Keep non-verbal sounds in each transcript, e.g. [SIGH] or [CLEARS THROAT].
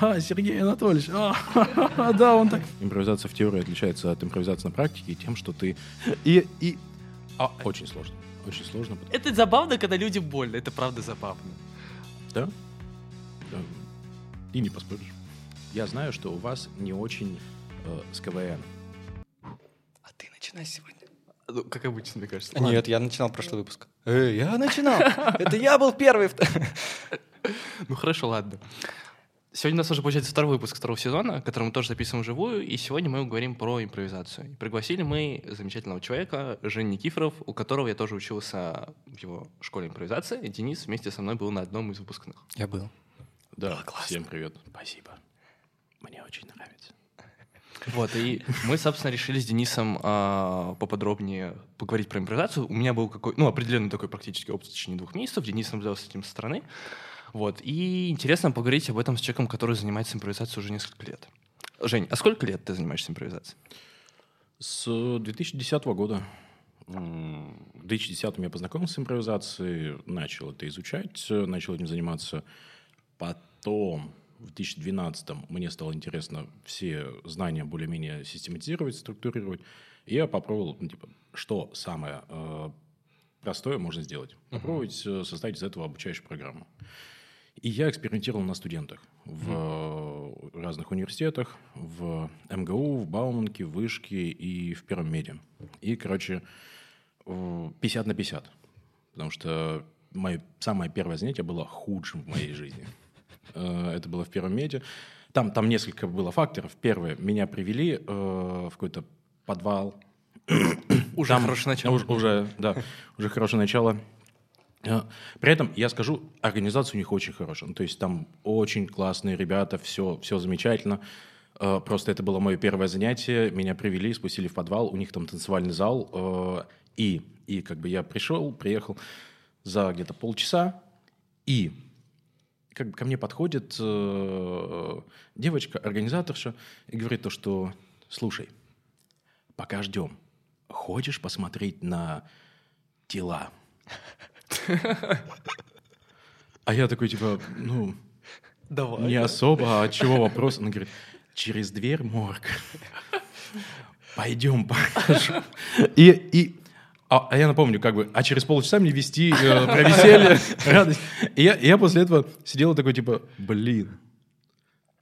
А, Сергей Анатольевич, а, [LAUGHS] да, он так. Импровизация в теории отличается от импровизации на практике тем, что ты... И, и... А, очень сложно. Очень сложно. Это забавно, когда людям больно. Это правда забавно. Да? да. И не поспоришь. Я знаю, что у вас не очень э, с КВН. А ты начинай сегодня. Ну, как обычно, мне кажется. Нет, Ладно. я начинал прошлый выпуск. Э, я начинал. Это я был первый. [LAUGHS] Ну хорошо, ладно. Сегодня у нас уже получается второй выпуск второго сезона, который мы тоже записываем вживую, и сегодня мы говорим про импровизацию. И пригласили мы замечательного человека, Женя Никифоров, у которого я тоже учился в его школе импровизации. Денис вместе со мной был на одном из выпускных. Я был. Да, всем привет. Спасибо. Мне очень нравится. Вот, и мы, собственно, решили с Денисом э, поподробнее поговорить про импровизацию. У меня был какой, ну, определенный такой практически опыт в течение двух месяцев. Денис наблюдал с этим со стороны. Вот. И интересно поговорить об этом с человеком, который занимается импровизацией уже несколько лет. Жень, а сколько лет ты занимаешься импровизацией? С 2010 года. В 2010 я познакомился с импровизацией, начал это изучать, начал этим заниматься. Потом, в 2012 мне стало интересно все знания более-менее систематизировать, структурировать. И я попробовал, ну, типа, что самое э, простое можно сделать. Попробовать uh-huh. создать из этого обучающую программу. И я экспериментировал на студентах в mm. разных университетах, в МГУ, в Бауманке, в Вышке и в Первом медиа. И, короче, 50 на 50. Потому что мое самое первое занятие было худшим в моей жизни. Э, это было в Первом медиа. Там, там несколько было факторов. Первое, меня привели э, в какой-то подвал. Уже там, хорошее начало. Уже, уже, да, уже хорошее начало. Э, при этом я скажу, организация у них очень хорошая. Ну, то есть там очень классные ребята, все, все замечательно. Э, просто это было мое первое занятие. Меня привели, спустили в подвал. У них там танцевальный зал. Э, и, и как бы я пришел, приехал за где-то полчаса. И как бы ко мне подходит девочка, организаторша, и говорит то, что слушай, пока ждем, хочешь посмотреть на тела? [LAUGHS] А я такой, типа, ну, Давай. не особо, а от чего вопрос? Она говорит, через дверь морг. Пойдем, покажу. И, и а, а я напомню, как бы, а через полчаса мне вести э, про веселье, радость. И я, я после этого сидел такой, типа, блин,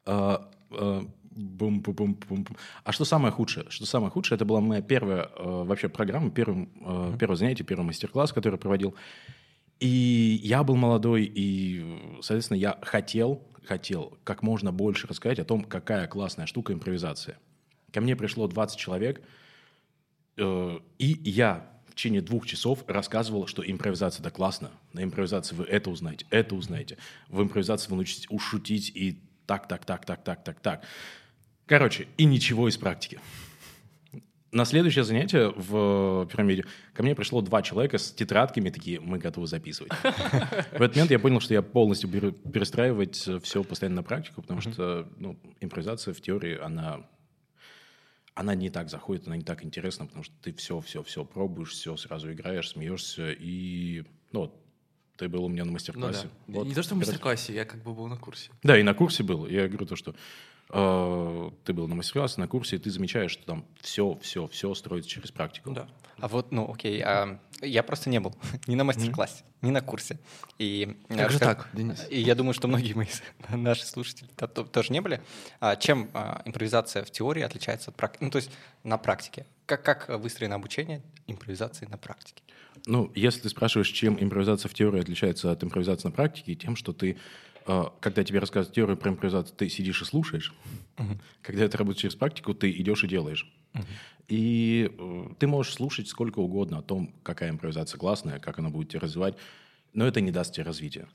а, а, бум бум бум бум А что самое худшее? Что самое худшее, это была моя первая э, вообще программа, первый, э, первое занятие, первый мастер-класс, который проводил. И я был молодой, и, соответственно, я хотел, хотел как можно больше рассказать о том, какая классная штука импровизация. Ко мне пришло 20 человек, э, и я в течение двух часов рассказывал, что импровизация это классно. На импровизации вы это узнаете, это узнаете. В импровизации вы научитесь ушутить и так, так, так, так, так, так, так. Короче, и ничего из практики. На следующее занятие в пирамиде ко мне пришло два человека с тетрадками, такие, мы готовы записывать. В этот момент я понял, что я полностью беру перестраивать все постоянно на практику, потому что ну, импровизация в теории, она, она не так заходит, она не так интересна, потому что ты все-все-все пробуешь, все сразу играешь, смеешься, и ну, ты был у меня на мастер-классе. Ну, да. вот, не то, что в мастер-классе, я как бы был на курсе. Да, и на курсе был. Я говорю то, что Э, ты был на мастер-классе, на курсе, и ты замечаешь, что там все, все, все строится через практику. Да. А вот, ну, окей, а, я просто не был [LAUGHS] ни на мастер-классе, mm-hmm. ни на курсе. И, э, как же так, Денис? И я думаю, что многие мои [LAUGHS] наши слушатели тоже не были. А, чем а, импровизация в теории отличается от практики? Ну, то есть на практике. Как, как выстроено обучение импровизации на практике? Ну, если ты спрашиваешь, чем импровизация в теории отличается от импровизации на практике, тем, что ты а, когда тебе рассказывают теорию про импровизацию, ты сидишь и слушаешь. Uh-huh. Когда это работает через практику, ты идешь и делаешь. Uh-huh. И э, ты можешь слушать сколько угодно о том, какая импровизация классная, как она будет тебя развивать, но это не даст тебе развития.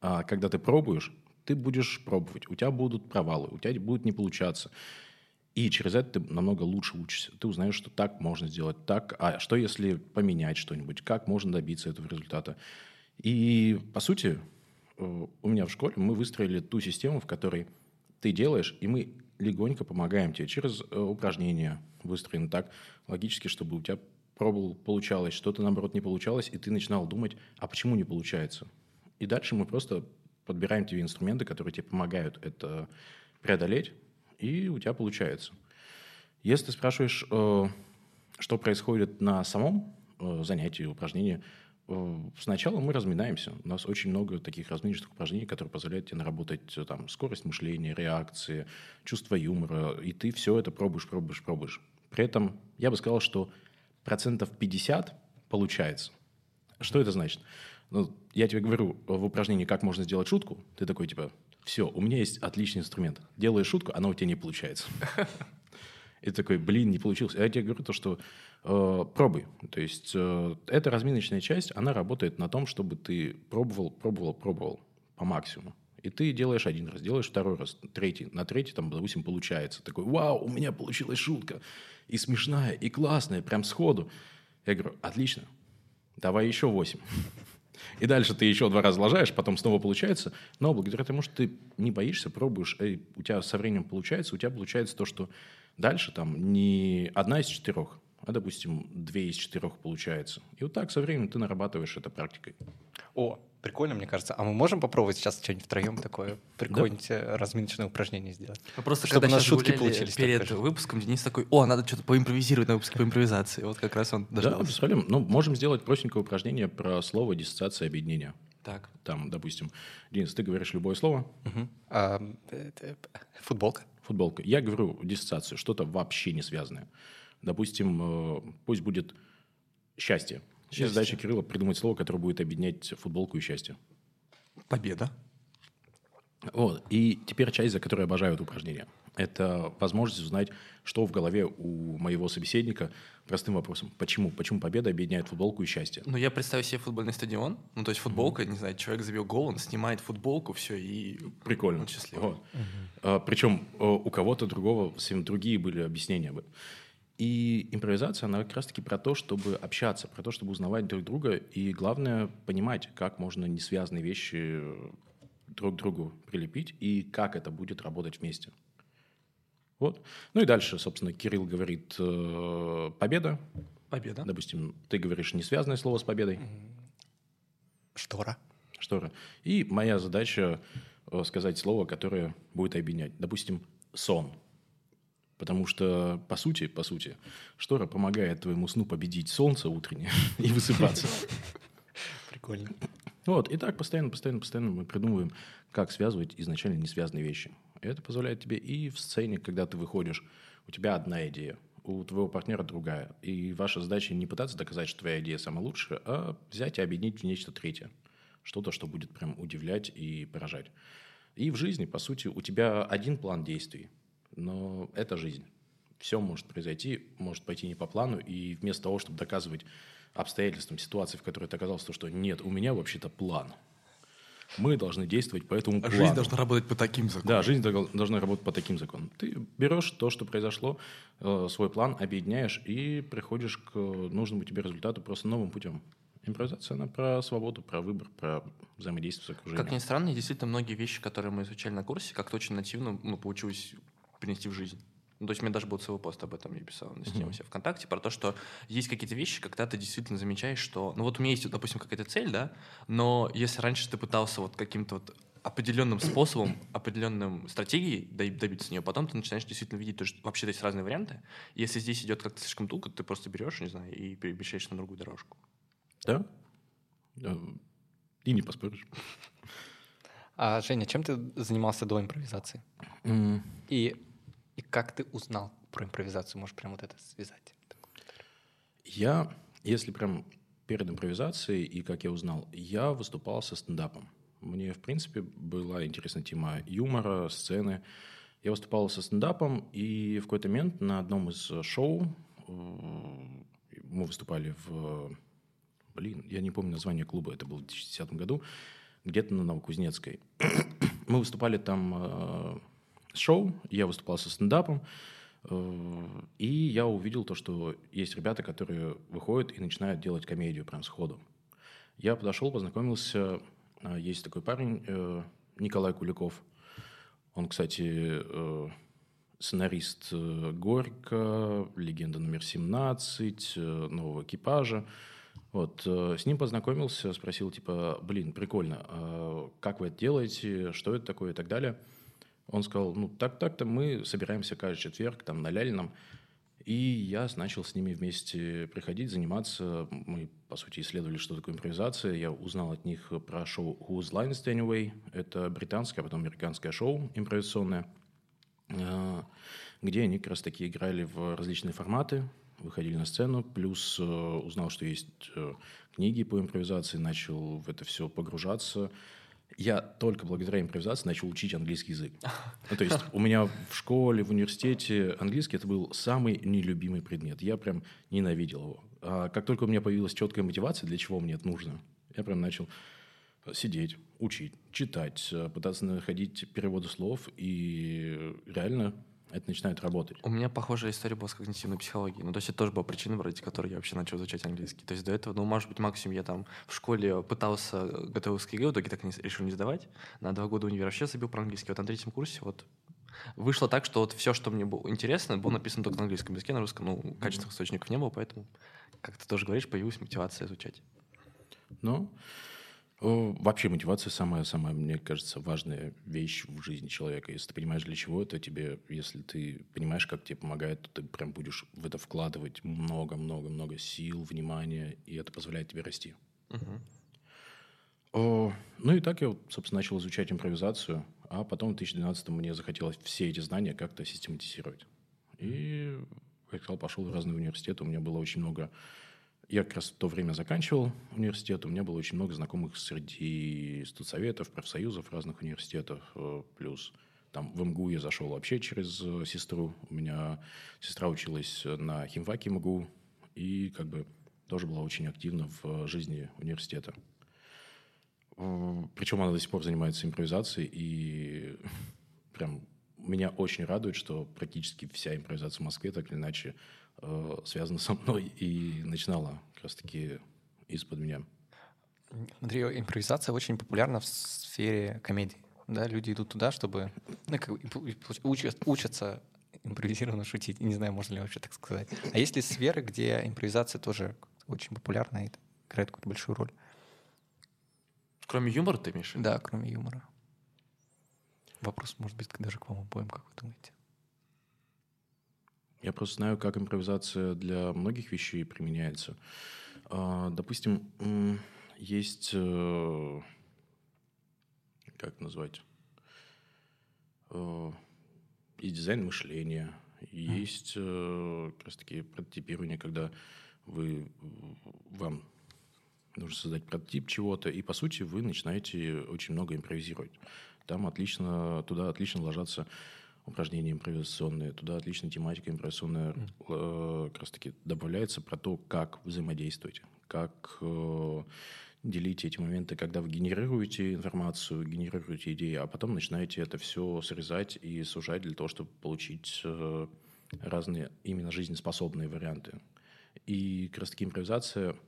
А когда ты пробуешь, ты будешь пробовать. У тебя будут провалы, у тебя будет не получаться. И через это ты намного лучше учишься. Ты узнаешь, что так можно сделать, так. А что если поменять что-нибудь? Как можно добиться этого результата? И, по сути, Э, у меня в школе мы выстроили ту систему, в которой ты делаешь, и мы легонько помогаем тебе через э, упражнения, выстроены так логически, чтобы у тебя пробовал, получалось, что-то, наоборот, не получалось, и ты начинал думать, а почему не получается? И дальше мы просто подбираем тебе инструменты, которые тебе помогают это преодолеть, и у тебя получается. Если ты спрашиваешь, э, что происходит на самом э, занятии, упражнении, э, сначала мы разминаемся. У нас очень много таких разминочных упражнений, которые позволяют тебе наработать там, скорость мышления, реакции, чувство юмора, и ты все это пробуешь, пробуешь, пробуешь. При этом я бы сказал, что процентов 50 получается. Что это значит? Ну, я тебе говорю в упражнении, как можно сделать шутку. Ты такой, типа, все, у меня есть отличный инструмент. Делаешь шутку, она у тебя не получается. [LAUGHS] И такой, блин, не получилось. А я тебе говорю то, что э, пробуй. То есть э, эта разминочная часть, она работает на том, чтобы ты пробовал, пробовал, пробовал по максимуму. И ты делаешь один раз, делаешь второй раз, третий. На третий, там, допустим, получается. Такой, вау, у меня получилась шутка. И смешная, и классная, прям сходу. Я говорю, отлично, давай еще восемь. И дальше ты еще два раза ложаешь, потом снова получается. Но благодаря тому, что ты не боишься, пробуешь, и у тебя со временем получается, у тебя получается то, что дальше там не одна из четырех, а, допустим, две из четырех получается. И вот так со временем ты нарабатываешь это практикой. О, прикольно, мне кажется. А мы можем попробовать сейчас что-нибудь втроем такое прикольненькое э, разминочное упражнение сделать? Ну, просто Чтобы когда у нас шутки получились перед выпуском, Денис такой, о, надо что-то поимпровизировать на выпуске по импровизации. Вот как раз он Да, дождался. без проблем. Ну, можем сделать простенькое упражнение про слово диссоциация объединения. Так. Там, допустим, Денис, ты говоришь любое слово. А, футболка. футболка. Я говорю диссоциацию, что-то вообще не связанное. Допустим, э, пусть будет счастье. Сейчас задача Кирилла придумать слово, которое будет объединять футболку и счастье. Победа. Вот. И теперь часть, за которую я обожаю это упражнение. Это возможность узнать, что в голове у моего собеседника простым вопросом. Почему? Почему победа объединяет футболку и счастье? Ну, я представил себе футбольный стадион. Ну, то есть футболка, не знаю, человек забил гол, он снимает футболку, все, и Прикольно. он счастливый. Вот. А, причем а, у кого-то другого совсем другие были объяснения бы. И импровизация, она как раз-таки про то, чтобы общаться, про то, чтобы узнавать друг друга, и главное понимать, как можно несвязанные вещи друг к другу прилепить, и как это будет работать вместе. Вот. Ну и дальше, собственно, Кирилл говорит э, победа. Победа. Допустим, ты говоришь несвязанное слово с победой. Штора. Штора. И моя задача э, сказать слово, которое будет объединять. Допустим, сон. Потому что, по сути, по сути, штора помогает твоему сну победить солнце утреннее [LAUGHS] и высыпаться. Прикольно. Вот, и так постоянно, постоянно, постоянно мы придумываем, как связывать изначально несвязанные вещи. И это позволяет тебе и в сцене, когда ты выходишь, у тебя одна идея, у твоего партнера другая. И ваша задача не пытаться доказать, что твоя идея самая лучшая, а взять и объединить в нечто третье. Что-то, что будет прям удивлять и поражать. И в жизни, по сути, у тебя один план действий, но это жизнь. Все может произойти, может пойти не по плану, и вместо того, чтобы доказывать обстоятельствам ситуации, в которой ты оказался, то, что нет, у меня вообще-то план. Мы должны действовать по этому плану. Жизнь должна работать по таким законам. Да, жизнь дол- должна работать по таким законам. Ты берешь то, что произошло, э, свой план, объединяешь и приходишь к нужному тебе результату просто новым путем. Импровизация, она про свободу, про выбор, про взаимодействие с окружением. Как ни странно, действительно многие вещи, которые мы изучали на курсе, как-то очень нативно ну, получилось принести в жизнь. Ну, то есть у меня даже был целый пост об этом, я писал на стене у себя ВКонтакте, про то, что есть какие-то вещи, когда ты действительно замечаешь, что... Ну вот у меня есть, допустим, какая-то цель, да, но если раньше ты пытался вот каким-то вот определенным способом, определенным стратегией доби- добиться нее, потом ты начинаешь действительно видеть, то, что вообще есть разные варианты. Если здесь идет как-то слишком туго, ты просто берешь, не знаю, и перемещаешь на другую дорожку. Да? И не поспоришь. А, Женя, чем ты занимался до импровизации? М, И, и как ты узнал про импровизацию? Можешь прям вот это связать? Я, если прям перед импровизацией и как я узнал, я выступал со стендапом. Мне, в принципе, была интересна тема юмора, сцены. Я выступал со стендапом, и в какой-то момент на одном из э, шоу э, мы выступали в... Блин, я не помню название клуба, это было в 2010 году, где-то на Новокузнецкой. [COUGHS] мы выступали там э, шоу, я выступал со стендапом, Э, И я увидел то, что есть ребята, которые выходят и начинают делать комедию прям сходу. Я подошел, познакомился. а, Есть такой парень, э, Николай Куликов. Он, кстати, э, сценарист э, «Горько», «Легенда номер 17», э, «Нового экипажа». Вот, э, с ним познакомился, спросил, типа, блин, прикольно, а как вы это делаете, что это такое и так далее. Он сказал, ну, так-так-то мы собираемся каждый четверг там на Лялином, и я начал с ними вместе приходить, заниматься. Мы, по сути, исследовали, что такое импровизация. Я узнал от них про шоу Whose Line is Anyway. Это британское, а потом американское шоу импровизационное, э, где они как раз таки играли в различные форматы, выходили на сцену, плюс э, узнал, что есть э, книги по импровизации, начал в это все погружаться. Я только благодаря импровизации начал учить английский язык. [LAUGHS] Ну, то есть у меня в школе, в университете английский это был самый нелюбимый предмет. Я прям ненавидел его. А как только у меня появилась четкая мотивация, для чего мне это нужно, я прям начал сидеть, учить, читать, пытаться находить переводы слов, и реально это начинает работать. У меня похожая история была с когнитивной психологией. Ну, то есть это тоже была причина, ради которой я вообще начал изучать английский. То есть до этого, ну, может быть, максимум я там в школе пытался готовиться к ЕГЭ, в итоге так не, решил не сдавать. На два года универа вообще забил про английский. Вот на третьем курсе вот вышло так, что вот все, что мне было интересно, было написано только на английском языке, на русском, ну, качественных источников не было, поэтому, как ты тоже говоришь, появилась мотивация изучать. Ну, Вообще мотивация самая-самая, мне кажется, важная вещь в жизни человека. Если ты понимаешь, для чего это тебе, если ты понимаешь, как тебе помогает, то ты прям будешь в это вкладывать много-много-много сил, внимания, и это позволяет тебе расти. Угу. О, ну и так я, собственно, начал изучать импровизацию, а потом в 2012 мне захотелось все эти знания как-то систематизировать. И, как сказал, пошел в разные университеты, у меня было очень много я как раз в то время заканчивал университет, у меня было очень много знакомых среди студсоветов, профсоюзов разных университетов, э, плюс там в МГУ я зашел вообще через э, сестру. У меня сестра училась на химфаке МГУ и как бы тоже была очень активна в жизни университета. Э, Причем она до сих пор занимается импровизацией, и [LAUGHS] прям меня очень радует, что практически вся импровизация в Москве так или иначе э, связана со мной [LAUGHS] и начинала как раз-таки из-под меня. Смотри, импровизация очень популярна в сфере комедии. Да, люди идут туда, чтобы ну, как, учат, учатся импровизированно шутить. Не знаю, можно ли вообще так сказать. А есть ли сферы, где импровизация тоже очень популярна и играет какую-то большую роль? Кроме юмора ты имеешь? Да, кроме юмора. Вопрос, может быть, даже к вам обоим, как вы думаете? Я просто знаю, как импровизация для многих вещей применяется. А, допустим, есть, э, как назвать, э, есть дизайн мышления, есть mm. как раз таки прототипирование, когда вы, вам нужно создать прототип чего-то, и, по сути, вы начинаете очень много импровизировать. Там отлично, туда отлично ложатся упражнения импровизационные, туда отлично тематика импровизационная mm. как раз таки добавляется про то, как взаимодействовать, как э, делите эти моменты, когда вы генерируете информацию, генерируете идеи, а потом начинаете это все срезать и сужать для того, чтобы получить э, разные именно жизнеспособные варианты. И как раз таки импровизация –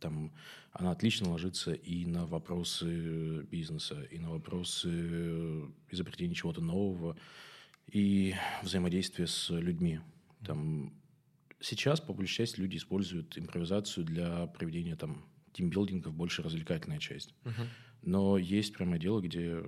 там она отлично ложится и на вопросы бизнеса, и на вопросы изобретения чего-то нового, и взаимодействия с людьми. Там сейчас, по большей части, люди используют импровизацию для проведения там тимбилдингов, больше развлекательная часть. Uh-huh. Но есть прямо дело, где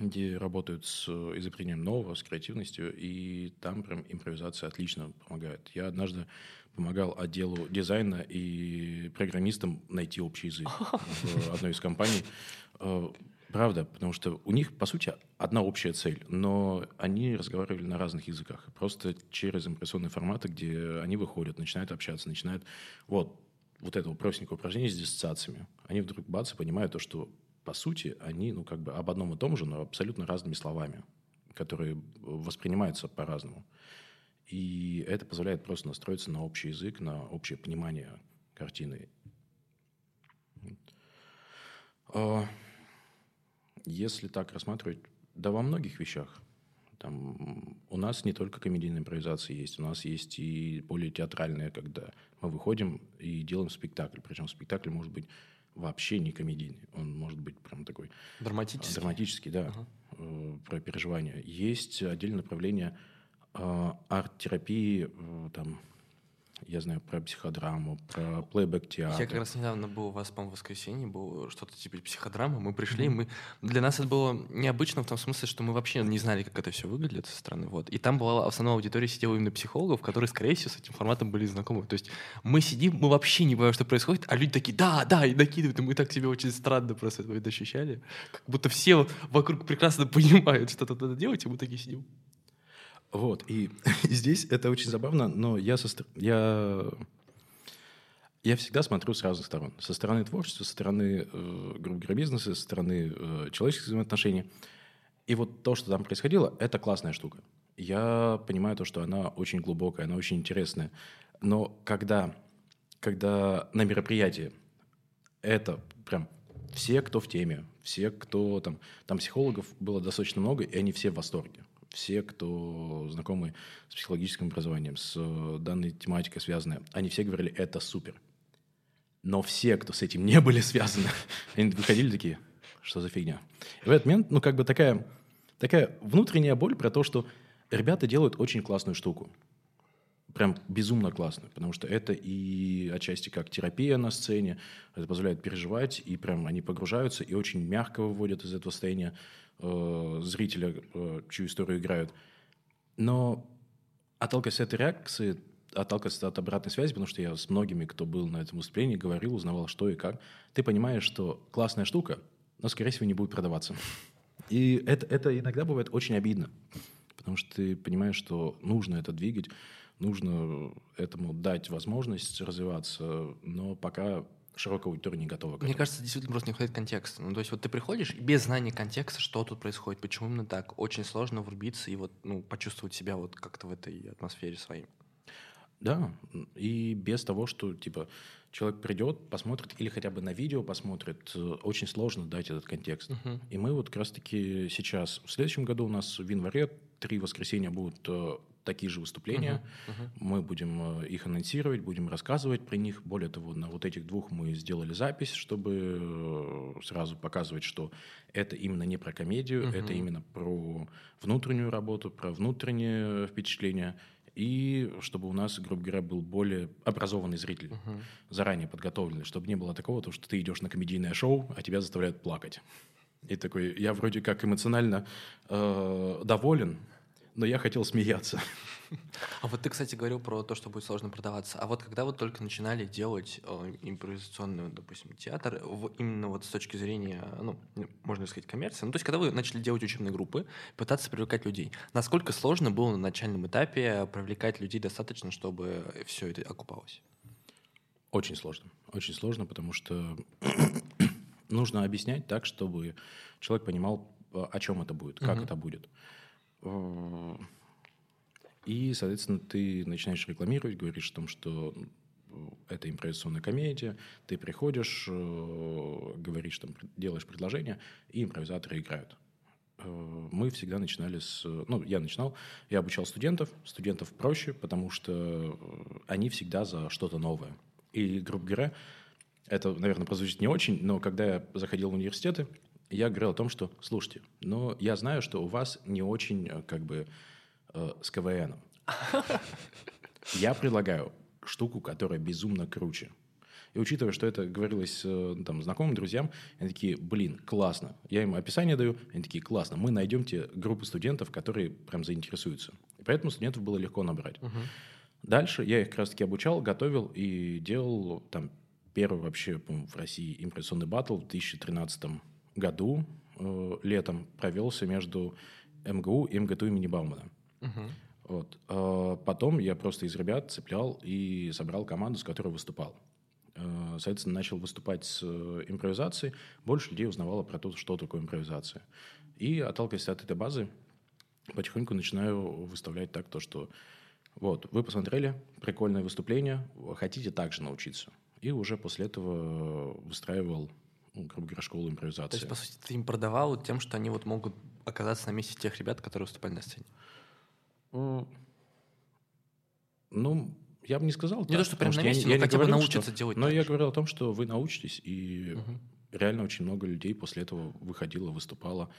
где работают с изобретением нового, с креативностью, и там прям импровизация отлично помогает. Я однажды помогал отделу дизайна и программистам найти общий язык [LAUGHS] в одной из компаний. Правда, потому что у них, по сути, одна общая цель, но они разговаривали на разных языках. Просто через импрессионные форматы, где они выходят, начинают общаться, начинают... Вот, вот это простенькое упражнение с диссоциациями. Они вдруг бац и понимают то, что по сути, они, ну, как бы об одном и том же, но абсолютно разными словами, которые воспринимаются по-разному. И это позволяет просто настроиться на общий язык, на общее понимание картины. Если так рассматривать, да во многих вещах. Там, у нас не только комедийная импровизация есть, у нас есть и более театральная, когда мы выходим и делаем спектакль. Причем спектакль может быть вообще не комедийный. Он может быть прям такой... Драматический? Драматический, да. Ага. Э, про переживания. Есть отдельное направление э, арт-терапии, э, там, я знаю про психодраму, про плейбэк-театр. Я как раз недавно был у вас, по-моему, в воскресенье, был что-то типа психодрамы. Мы пришли, мы... Для нас это было необычно в том смысле, что мы вообще не знали, как это все выглядит со стороны. Вот. И там была в основной аудитории сидела именно психологов, которые, скорее всего, с этим форматом были знакомы. То есть мы сидим, мы вообще не понимаем, что происходит, а люди такие, да, да, и накидывают. И мы так себя очень странно просто это ощущали. Как будто все вокруг прекрасно [LAUGHS] понимают, что тут надо делать, и мы такие сидим. Вот, и [LAUGHS] здесь это очень забавно, но я, со, я, я всегда смотрю с разных сторон. Со стороны творчества, со стороны, э, грубо говоря, бизнеса, со стороны э, человеческих взаимоотношений. И вот то, что там происходило, это классная штука. Я понимаю то, что она очень глубокая, она очень интересная. Но когда, когда на мероприятии это прям все, кто в теме, все, кто там... Там психологов было достаточно много, и они все в восторге все, кто знакомы с психологическим образованием, с э, данной тематикой связаны, они все говорили, это супер. Но все, кто с этим не были связаны, [LAUGHS] они выходили такие, что за фигня. И в этот момент, ну, как бы такая, такая внутренняя боль про то, что ребята делают очень классную штуку. Прям безумно классную, потому что это и отчасти как терапия на сцене, это позволяет переживать, и прям они погружаются, и очень мягко выводят из этого состояния э, зрителя, э, чью историю играют. Но отталкиваясь от этой реакции, отталкиваясь от обратной связи, потому что я с многими, кто был на этом выступлении, говорил, узнавал, что и как, ты понимаешь, что классная штука, но, скорее всего, не будет продаваться. И это, это иногда бывает очень обидно, потому что ты понимаешь, что нужно это двигать, нужно этому дать возможность развиваться, но пока широкая аудитория не готова к Мне этому. кажется, действительно просто не хватает контекста. Ну, то есть вот ты приходишь, и без знания контекста, что тут происходит, почему именно так, очень сложно врубиться и вот, ну, почувствовать себя вот как-то в этой атмосфере своей. Да, и без того, что типа человек придет, посмотрит или хотя бы на видео посмотрит, э, очень сложно дать этот контекст. И мы вот как раз-таки сейчас, в следующем году у нас в январе три воскресенья будут э, такие же выступления. Мы будем э, их анонсировать, будем рассказывать про них. Более того, на вот этих двух мы сделали запись, чтобы э, сразу показывать, что это именно не про комедию, это именно про внутреннюю работу, про внутреннее впечатление. И чтобы у нас, грубо говоря, был более образованный зритель, заранее подготовленный, чтобы не было такого, то, что ты идешь на комедийное шоу, а тебя заставляют плакать. И такой, я вроде как эмоционально э, доволен, но я хотел смеяться. А вот ты, кстати, говорил про то, что будет сложно продаваться. А вот когда вы только начинали делать э, импровизационный, допустим, театр, в- именно вот с точки зрения, ну, можно сказать, коммерции, ну, то есть когда вы начали делать учебные группы, пытаться привлекать людей, насколько сложно было на начальном этапе привлекать людей достаточно, чтобы все это окупалось? Очень сложно. Очень сложно, потому что [CLEARS THROAT] нужно объяснять так, чтобы человек понимал, о чем это будет, как это будет. Э, И, соответственно, ты начинаешь рекламировать, говоришь о том, что э, это импровизационная комедия, ты приходишь, э, говоришь, там, делаешь предложение, и импровизаторы играют. Мы всегда начинали с... Ну, я начинал, я обучал студентов. Студентов проще, потому что они всегда за что-то новое. И, грубо говоря, это, наверное, прозвучит не очень, но когда я заходил в университеты, я говорил о том, что, слушайте, но я знаю, что у вас не очень, э, как бы, э, с КВНом. Я предлагаю штуку, которая безумно круче. И учитывая, что это говорилось э, там, знакомым, друзьям, они такие, блин, классно. Я им описание даю, они такие, классно. Мы найдем тебе группу студентов, которые прям заинтересуются. И поэтому студентов было легко набрать. Дальше я их как раз-таки обучал, готовил и делал там первый вообще по-моему, в России импровизационный батл в 2013 году э, летом провелся между МГУ и МГТУ имени Баумана. Вот. Э, Потом я просто из ребят цеплял и собрал команду, с которой выступал. Э, Соответственно, начал выступать с э, импровизацией. Больше людей узнавало про то, что такое импровизация. И, отталкиваясь от этой базы, потихоньку начинаю выставлять так, то, что вот, вы посмотрели, прикольное выступление, хотите также научиться. И уже после этого выстраивал, ну, грубо говоря, школу То импровизации. есть, по сути, ты им продавал тем, что они вот могут оказаться на месте тех ребят, которые выступали на сцене. Ну, я бы не сказал Не так, то, что прям на я месте, я но не хотя бы научиться что- делать Но так я говорил о том, что вы научитесь, и реально очень много людей после этого выходило, выступало,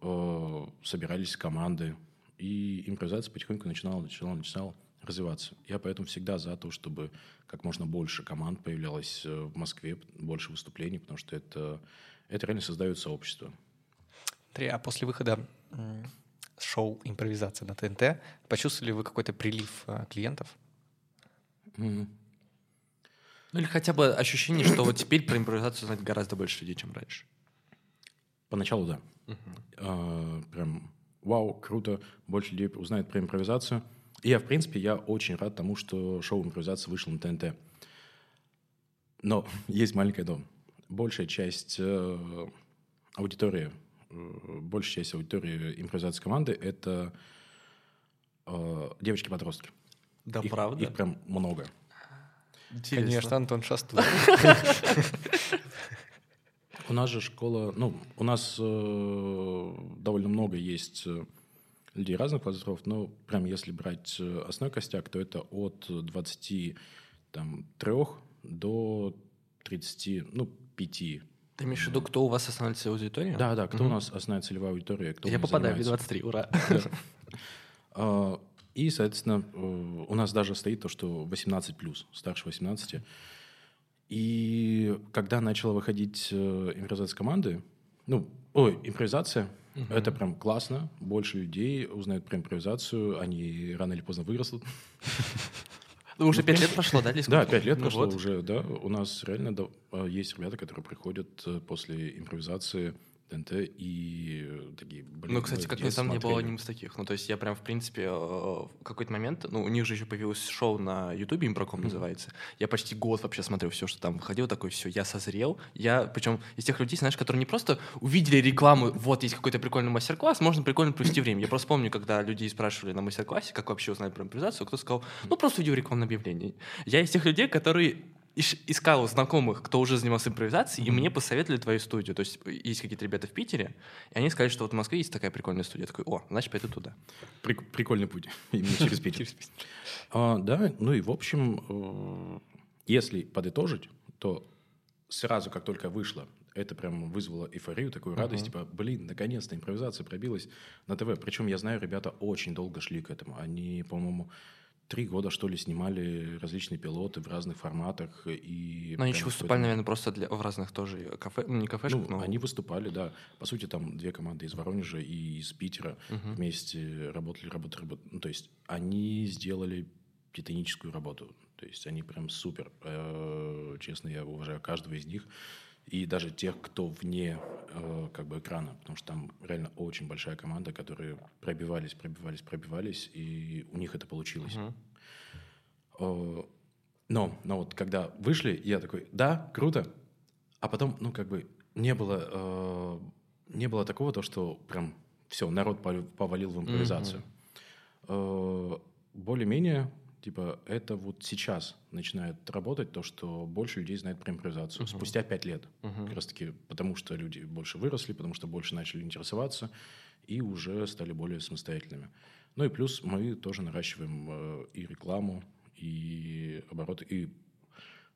э, собирались команды, и импровизация потихоньку начинала, начинала, начинала развиваться. Я поэтому всегда за то, чтобы как можно больше команд появлялось э, в Москве, больше выступлений, потому что это, это реально создает сообщество. Андрей, а после выхода шоу «Импровизация» на ТНТ почувствовали вы какой-то прилив э, клиентов? Мгм. Ну или хотя бы ощущение, что вот теперь про импровизацию знает гораздо больше людей, чем раньше. Поначалу да. А, прям вау, круто, больше людей узнает про импровизацию. И я, в принципе, я очень рад тому, что шоу импровизация вышло на ТНТ. Но [LAUGHS] есть маленькое но. Большая часть э, аудитории, э, большая часть аудитории импровизации команды — это э, девочки-подростки. Да, Их- правда? Их прям много. Интересно. Конечно, Антон Шастун. [LAUGHS] У нас же школа, ну, у нас э, довольно много есть э, людей разных возрастов, но прям если брать э, основной костяк, то это от 23 до 30, ну, 5. Ты имеешь в виду, кто у вас основная целевая аудитория? Да, да, кто у Мгм. нас основная целевая аудитория, кто у Я попадаю в занимается. 23, ура. [LAUGHS] А, И, соответственно, э, у нас даже стоит то, что 18 плюс, старше 18. И когда начала выходить э, импровизация команды, ну, ой, импровизация, это прям классно, больше людей узнают про импровизацию, они рано или поздно вырастут. Ну, уже 5 лет прошло, да, Да, пять лет Ну прошло уже, да. У нас реально э, есть ребята, которые приходят э, после импровизации ТНТ и э, такие, блин, Ну, кстати, мы как детстве сам не было смотрели». одним из таких. Ну, то есть я прям, в принципе, э, в какой-то момент, ну, у них же еще появилось шоу на Ютубе, импроком называется. Я почти год вообще смотрел все, что там выходило, такой, все, я созрел. Я, причем, из тех людей, знаешь, которые не просто увидели рекламу, вот, есть какой-то прикольный мастер-класс, можно прикольно провести время. Я просто помню, когда людей спрашивали на мастер-классе, как вообще узнать про импровизацию, кто сказал, ну, просто увидел рекламное объявление. Я из тех людей, которые искал знакомых, кто уже занимался импровизацией, и мне посоветовали твою студию. То есть есть какие-то ребята в Питере, и они сказали, что вот в Москве есть такая прикольная студия. Я такой, о, значит, пойду туда. Прик- прикольный путь, [LAUGHS] именно через Питер. А, да, ну и в общем, э, если подытожить, то сразу, как только вышло, это прям вызвало эйфорию, такую радость, типа, блин, наконец-то импровизация пробилась на ТВ. Причем я знаю, ребята очень долго шли к этому. Они, по-моему, три года, что ли, снимали различные пилоты в разных форматах. И Но они еще выступали, наверное, просто для, в разных тоже кафе, ну, не кафешках, ну, но... они выступали, да. По сути, там две команды из Воронежа и из Питера вместе работали, работали, работали. Ну, то есть они сделали титаническую работу. То есть они прям супер. Э, Честно, я уважаю каждого из них. И даже тех, кто вне э, как бы экрана. Потому что там реально очень большая команда, которые пробивались, пробивались, пробивались. И у них это получилось. Э, Но, но вот когда вышли, я такой, да, круто. А потом, ну, как бы не было, э, не было такого, то, что прям все, народ пов- повалил в импровизацию. Э, Более-менее, типа, это вот сейчас начинает работать то, что больше людей знает про импровизацию. Спустя пять лет. Как раз таки потому, что люди больше выросли, потому что больше начали интересоваться и уже стали более самостоятельными. Ну и плюс мы тоже наращиваем э, и рекламу, и обороты, и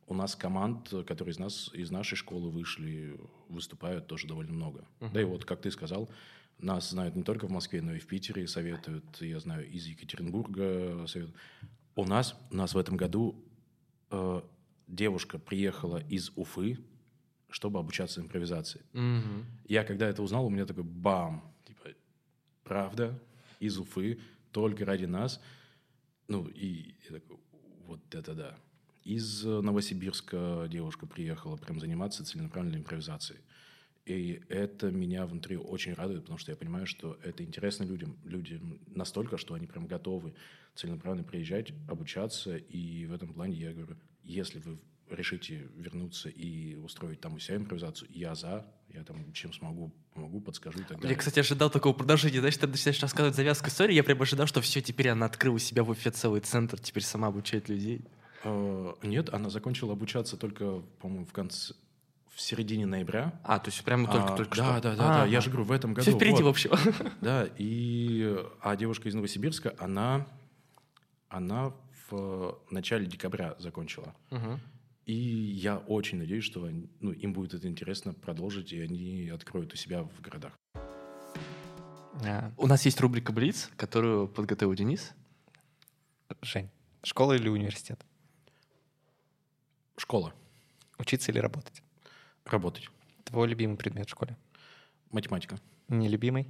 у нас команд, которые из нас, из нашей школы вышли, выступают тоже довольно много. Да и вот, как ты сказал, нас знают не только в Москве, но и в Питере советуют. Я знаю, из Екатеринбурга советуют. У нас, у нас в этом году э, девушка приехала из Уфы, чтобы обучаться импровизации. Мгм. Я когда это узнал, у меня такой бам, типа, правда, из Уфы, только ради нас. Ну, и я такой, вот это да. Из э, Новосибирска девушка приехала прям заниматься целенаправленной импровизацией. И это меня внутри очень радует, потому что я понимаю, что это интересно людям. Людям настолько, что они прям готовы целенаправленно приезжать, обучаться. И в этом плане я говорю, если вы решите вернуться и устроить там у себя импровизацию, я за, я там чем смогу, помогу, подскажу и так далее. Я, кстати, ожидал такого продолжения. Знаешь, ты начинаешь рассказывать завязку истории, я прям ожидал, что все, теперь она открыла у себя в Уфе целый центр, теперь сама обучает людей. Э, Нет, она закончила обучаться только, по-моему, в конце, в середине ноября. А, то есть прямо только, А, только да, что. да, да, да. Я Ага. же говорю, в этом году. Все впереди, вот. в общем. [LAUGHS] Да, и а девушка из Новосибирска, она, она в начале декабря закончила. Мгм. И я очень надеюсь, что ну, им будет это интересно продолжить, и они откроют у себя в городах. А, У нас есть рубрика «Блиц», которую подготовил Денис. Жень, Школа или университет? Школа. Учиться или работать? Работать. Твой любимый предмет в школе? Математика. Нелюбимый?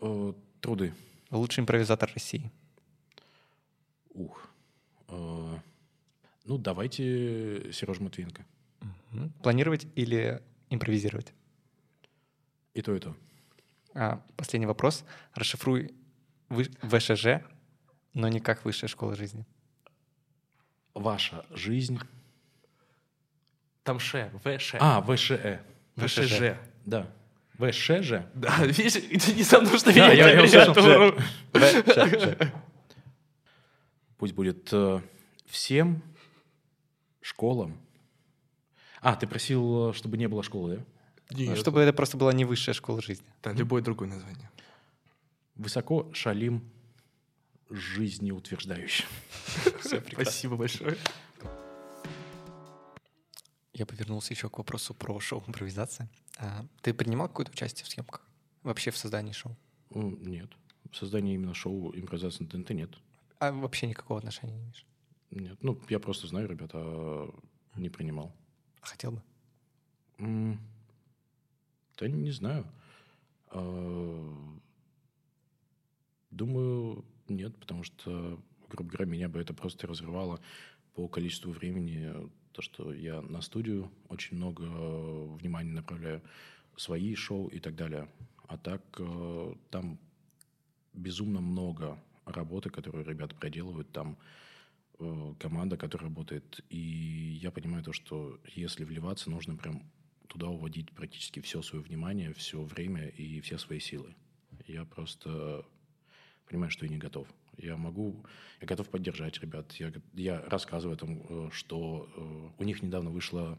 Э, Труды. Лучший импровизатор России? Ух. Э, Ну, давайте Сережа Матвиенко. Планировать или импровизировать? И то, и то. А, последний вопрос. Расшифруй вы- ВШЖ, но не как высшая школа жизни. Ваша жизнь. Там Ш, ВШ. А, ВШЭ. ВШЖ. Да. ВШЖ. Да, [LAUGHS] видишь, это не потому что Да, я-. ВШЖ. Пусть будет э, всем школам. А, ты просил, э, чтобы не было школы, да? Ну, Нет. Чтобы это просто была не высшая школа жизни. Да, любое другое название. Высоко шалим жизнеутверждающим. [LAUGHS] Спасибо большое. Я повернулся еще к вопросу про шоу импровизация. А, ты принимал какое-то участие в съемках? Вообще в создании шоу? Нет. В создании именно шоу импровизации на ТНТ нет. А вообще никакого отношения не имеешь? Нет. Ну, я просто знаю, ребята, а не принимал. Хотел бы. М, Да не знаю. А, Думаю, нет, потому что, грубо говоря, меня бы это просто разрывало по количеству времени. То, что я на студию очень много э, внимания направляю, свои шоу и так далее. А так э, там безумно много работы, которую ребята проделывают. Там э, команда, которая работает. И я понимаю то, что если вливаться, нужно прям туда уводить практически все свое внимание, все время и все свои силы. Я просто понимаю, что я не готов. Я могу, я готов поддержать ребят. Я, я рассказываю о том, э, что э, у них недавно вышло,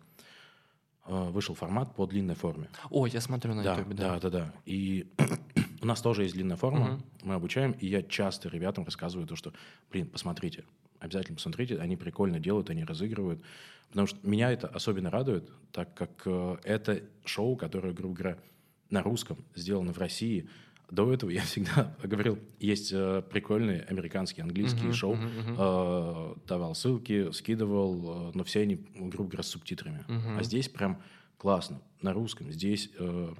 э, вышел формат по длинной форме. О, я смотрю на Да, ютубе, да, да, да. И [CLEARS THROAT] у нас тоже есть длинная форма, мы обучаем, и я часто ребятам рассказываю то, что, блин, посмотрите, обязательно посмотрите, они прикольно делают, они разыгрывают, потому что меня это особенно радует, так как э, это шоу, которое, грубо говоря, на русском сделано в России. До этого я всегда [LAUGHS] говорил, есть э, прикольные американские, английские Мгм, шоу, мгм. э, давал ссылки, скидывал, э, но все они, грубо говоря, с субтитрами. Мгм. А здесь прям классно, на русском. Здесь э,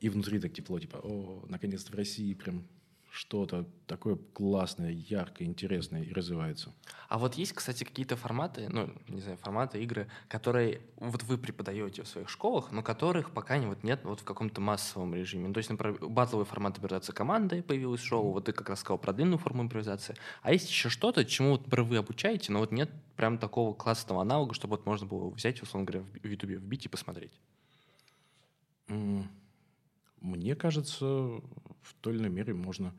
и внутри так тепло, типа, о, наконец-то в России прям что-то такое классное, яркое, интересное и развивается. А вот есть, кстати, какие-то форматы, ну, не знаю, форматы, игры, которые вот вы преподаете в своих школах, но которых пока не, вот нет вот в каком-то массовом режиме. Ну, то есть, например, батловый формат импровизации командой появилось шоу, вот ты как раз сказал про длинную форму импровизации. А есть еще что-то, чему вот вы обучаете, но вот нет прям такого классного аналога, чтобы вот можно было взять, условно говоря, в Ютубе вбить и посмотреть. М, Мне кажется, в той или иной мере можно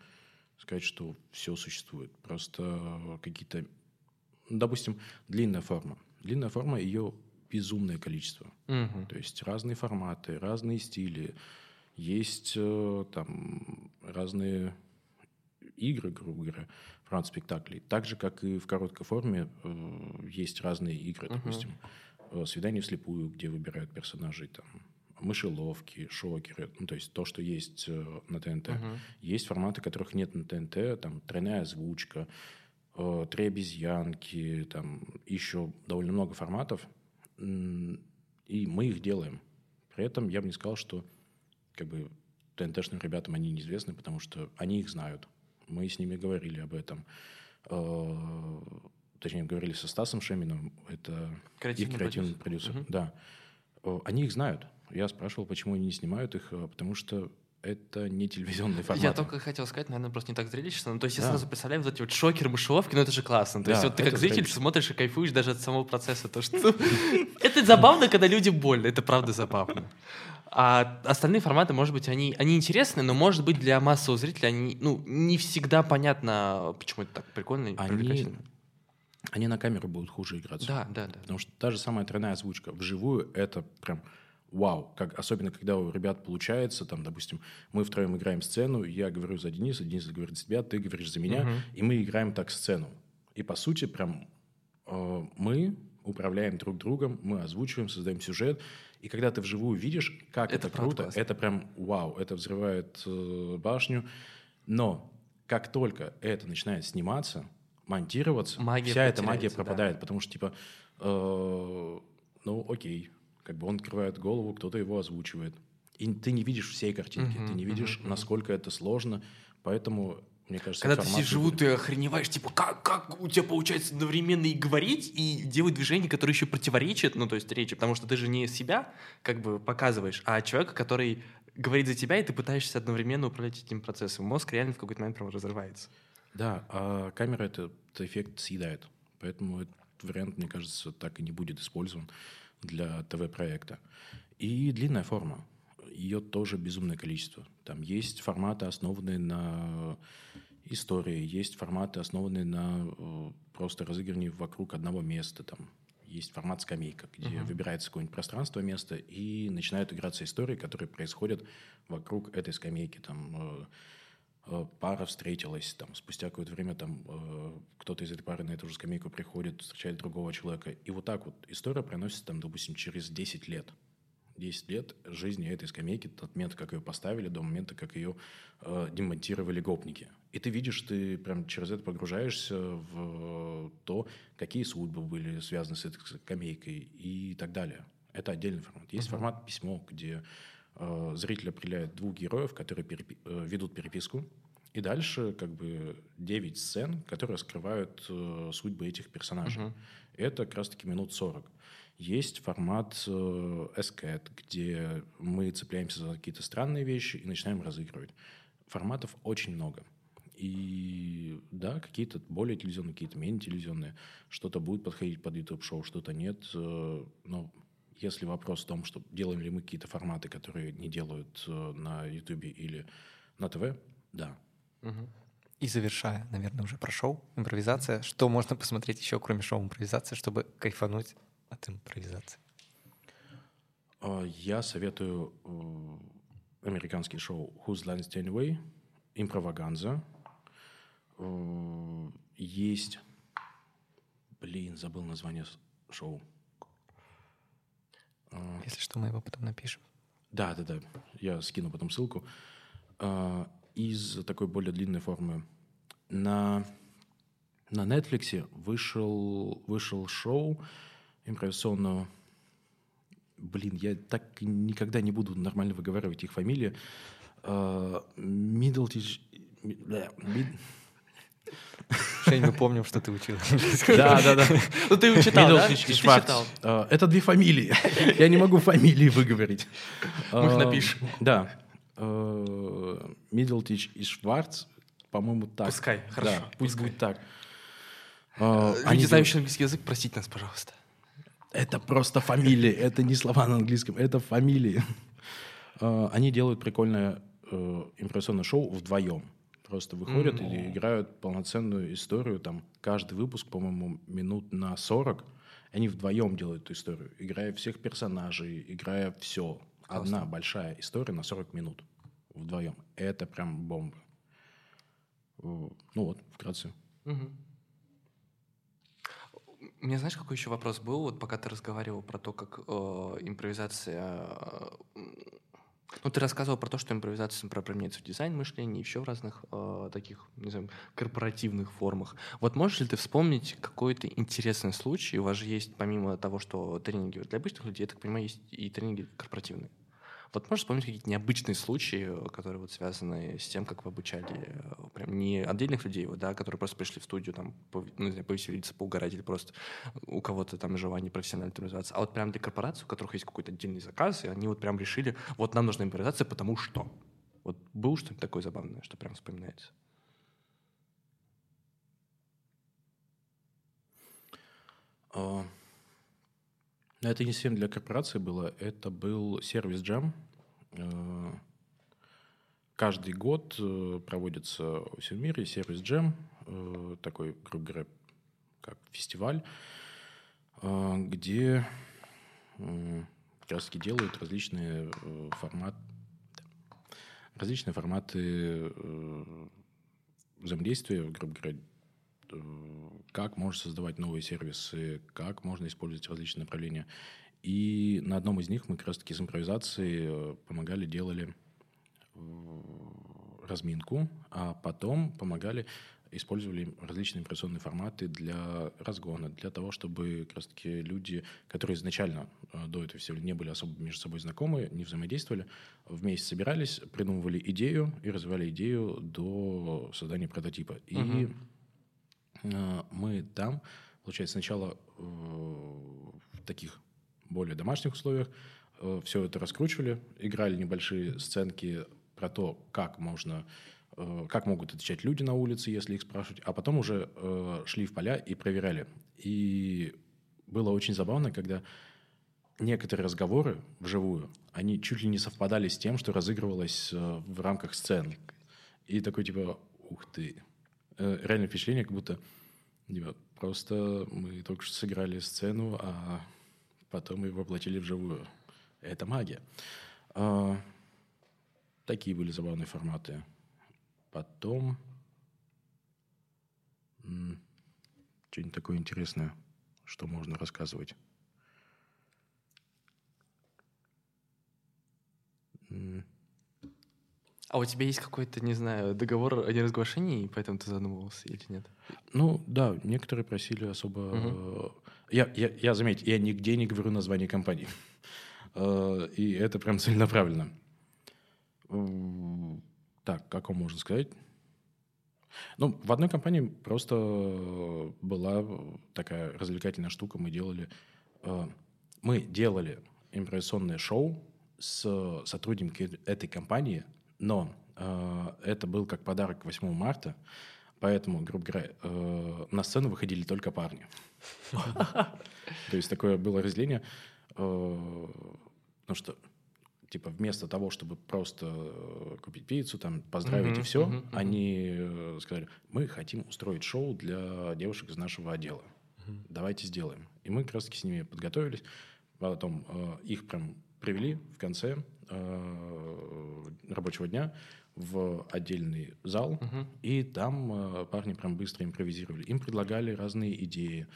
сказать, что все существует. Просто какие-то, ну, допустим, длинная форма. Длинная форма, ее безумное количество. Мгм. То есть разные форматы, разные стили. Есть э, там разные игры, грубо говоря, формат спектаклей. Так же, как и в короткой форме э, есть разные игры, допустим, э, «Свидание вслепую», где выбирают персонажей, там, мышеловки, шокеры, ну, то есть то, что есть э, на ТНТ. Мгм. Есть форматы, которых нет на ТНТ, там тройная озвучка, э, три обезьянки, там еще довольно много форматов, и мы их делаем. При этом я бы не сказал, что как бы ТНТшным ребятам они неизвестны, потому что они их знают. Мы с ними говорили об этом. Э, Точнее, говорили со Стасом Шеминым, это Креативный их креативный продюсер. продюсер. Мгм. Да. Они их знают. Я спрашивал, почему они не снимают их, э, потому что это не телевизионный формат. Я только хотел сказать, наверное, просто не так зрелищно. Ну, то есть я Да. сразу представляю вот эти вот шокеры, мышеловки, ну это же классно. То Да, есть вот ты как зритель зрелищно. смотришь и кайфуешь даже от самого процесса. То, что... [LAUGHS] Это забавно, когда людям больно. Это правда забавно. А остальные форматы, может быть, они, они интересны, но, может быть, для массового зрителя они, ну, не всегда понятно, почему это так прикольно и Они, привлекательно. они на камеру будут хуже играться. Да, да, да. Потому что та же самая тройная озвучка вживую это прям вау. Как, особенно когда у ребят получается, там, допустим, мы втроем играем сцену, я говорю за Дениса, Денис говорит за тебя, ты говоришь за меня, Мгм. и мы играем так сцену. И по сути прям э, мы управляем друг другом, мы озвучиваем, создаем сюжет. И когда ты вживую видишь, как Это это, круто, классно. это прям вау, это взрывает э, башню. Но как только это начинает сниматься, монтироваться, Магия вся эта магия потеряется, да. пропадает, потому что, типа, э, ну, окей, как бы он открывает голову, кто-то его озвучивает. И ты не видишь всей картинки, Мгм, ты не видишь, мгм. насколько это сложно, поэтому, мне кажется, Когда ты сидишь живу, ты охреневаешь, типа, как, как у тебя получается одновременно и говорить, и делать движения, которые еще противоречат, ну, то есть речи, потому что ты же не себя как бы показываешь, а человека, который говорит за тебя, и ты пытаешься одновременно управлять этим процессом. Мозг реально в какой-то момент прям разрывается. Да, а камера этот эффект съедает. Поэтому этот вариант, мне кажется, так и не будет использован для ТВ-проекта. И длинная форма. Ее тоже безумное количество. Там есть форматы, основанные на истории, есть форматы, основанные на э, просто разыгрывании вокруг одного места. Там есть формат скамейка, где Мгм. выбирается какое-нибудь пространство, место, и начинают играться истории, которые происходят вокруг этой скамейки. Там э, пара встретилась, там, спустя какое-то время там э, кто-то из этой пары на эту же скамейку приходит, встречает другого человека. И вот так вот история проносится, там, допустим, через 10 лет. 10 лет жизни этой скамейки, от момента, как ее поставили, до момента, как ее э, демонтировали гопники. И ты видишь, ты прям через это погружаешься в то, какие судьбы были связаны с этой скамейкой и так далее. Это отдельный формат. Есть Мгм. формат письмо, где э, зритель определяет двух героев, которые перепи- э, ведут переписку. И дальше как бы 9 сцен, которые раскрывают э, судьбы этих персонажей. Мгм. Это как раз-таки минут 40. Есть формат э, где мы цепляемся за какие-то странные вещи и начинаем разыгрывать. Форматов очень много. И да, какие-то более телевизионные, какие-то менее телевизионные. Что-то будет подходить под YouTube-шоу, что-то нет. Э, Но если вопрос в том, что делаем ли мы какие-то форматы, которые не делают э, на YouTube или на ТВ, да. Мгм. И завершая, наверное, уже про шоу, импровизация. Что можно посмотреть еще, кроме шоу импровизации, чтобы кайфануть от импровизации? А, Я советую э, американские шоу Whose Line is the Anyway, Импроваганза. Э, Есть... Блин, забыл название шоу. Если что, мы его потом напишем. Да, да, да. Я скину потом ссылку. А, Из такой более длинной формы. На, на Netflix вышел, вышел шоу импровизационного. Блин, я так никогда не буду нормально выговаривать их фамилии. А, Middletich... Жень, мы помним, что ты учил. Да, да, да. Ну, ты читал, да? Ты Шварц. читал. А, Это две фамилии. Я не могу фамилии выговорить. Мы их А, напишем. Да. Э, Миддлтич и Шварц, по-моему, так. Пускай, хорошо, пусть пускай. будет так. Люди, знающие английский язык, простите нас, пожалуйста. это просто фамилии, это не слова на английском, это фамилии. Э, Они делают прикольное э, импровизационное шоу вдвоем. Просто выходят М. и играют полноценную историю. Там каждый выпуск, по-моему, минут на 40. Они вдвоем делают эту историю, играя всех персонажей, играя все. Одна большая история на 40 минут вдвоем. Это прям бомба. Э, Ну вот, вкратце. Мгм. У меня, знаешь, какой еще вопрос был, вот пока ты разговаривал про то, как э, импровизация... э, ну, ты рассказывал про то, что импровизация применяется в дизайн мышления, еще в разных э, таких, не знаю, корпоративных формах. Вот можешь ли ты вспомнить какой-то интересный случай? У вас же есть, помимо того, что тренинги для обычных людей, я так понимаю, есть и тренинги корпоративные. Вот можешь вспомнить какие-то необычные случаи, э, которые вот связаны с тем, как вы обучали э, прям не отдельных людей, вот, да, которые просто пришли в студию там, пов- ну, знаю, повеселиться, поугарать, или просто у кого-то там желание профессионально импровизация, а вот прям для корпораций, у которых есть какой-то отдельный заказ, и они вот прям решили, вот нам нужна импровизация, потому что. Вот было что-нибудь такое забавное, что прям вспоминается? А, но Это не совсем для корпорации было, это был сервис Jam. Э, Каждый год э, проводится во всем мире сервис Jam, э, такой, грубо говоря, как фестиваль, где как раз делают различные форматы, различные форматы взаимодействия, грубо говоря, как можно создавать новые сервисы, как можно использовать различные направления. И на одном из них мы как раз-таки с импровизацией э, помогали, делали э, разминку, а потом помогали использовали различные импровизационные форматы для разгона, для того, чтобы как раз-таки люди, которые изначально э, до этого всего не были особо между собой знакомы, не взаимодействовали, вместе собирались, придумывали идею и развивали идею до создания прототипа. И э, мы там, получается, сначала в таких более домашних условиях все это раскручивали, играли небольшие сценки про то, как можно, э, как могут отвечать люди на улице, если их спрашивать, а потом уже э, шли в поля и проверяли. И было очень забавно, когда некоторые разговоры вживую, они чуть ли не совпадали с тем, что разыгрывалось э, в рамках сцен. И такой типа, ух ты. Э, Реальное впечатление, как будто типа, просто мы только что сыграли сцену, а потом ее воплотили вживую. Это магия. А, Такие были забавные форматы. Потом... Что-нибудь такое интересное, что можно рассказывать. А у тебя есть какой-то, не знаю, договор о неразглашении, и поэтому ты задумывался или нет? Ну, да, некоторые просили особо... Мгм. Я, я, я, заметь, я нигде не говорю название компании. [LAUGHS] Э, И это прям целенаправленно. Так, как вам можно сказать? Ну, в одной компании просто была такая развлекательная штука. Мы делали... э, Мы делали импровизационное шоу с сотрудниками этой компании, но э, это был как подарок к 8 марта, поэтому, грубо говоря, э, на сцену выходили только парни. [LAUGHS] То есть такое было разделение, э, ну что, типа вместо того, чтобы просто э, купить пиццу, там, поздравить и все, они э, сказали, мы хотим устроить шоу для девушек из нашего отдела. Давайте сделаем. И мы как раз-таки с ними подготовились. Потом их прям привели в конце рабочего дня в отдельный зал, Мгм. и там э, парни прям быстро импровизировали. Им предлагали разные идеи,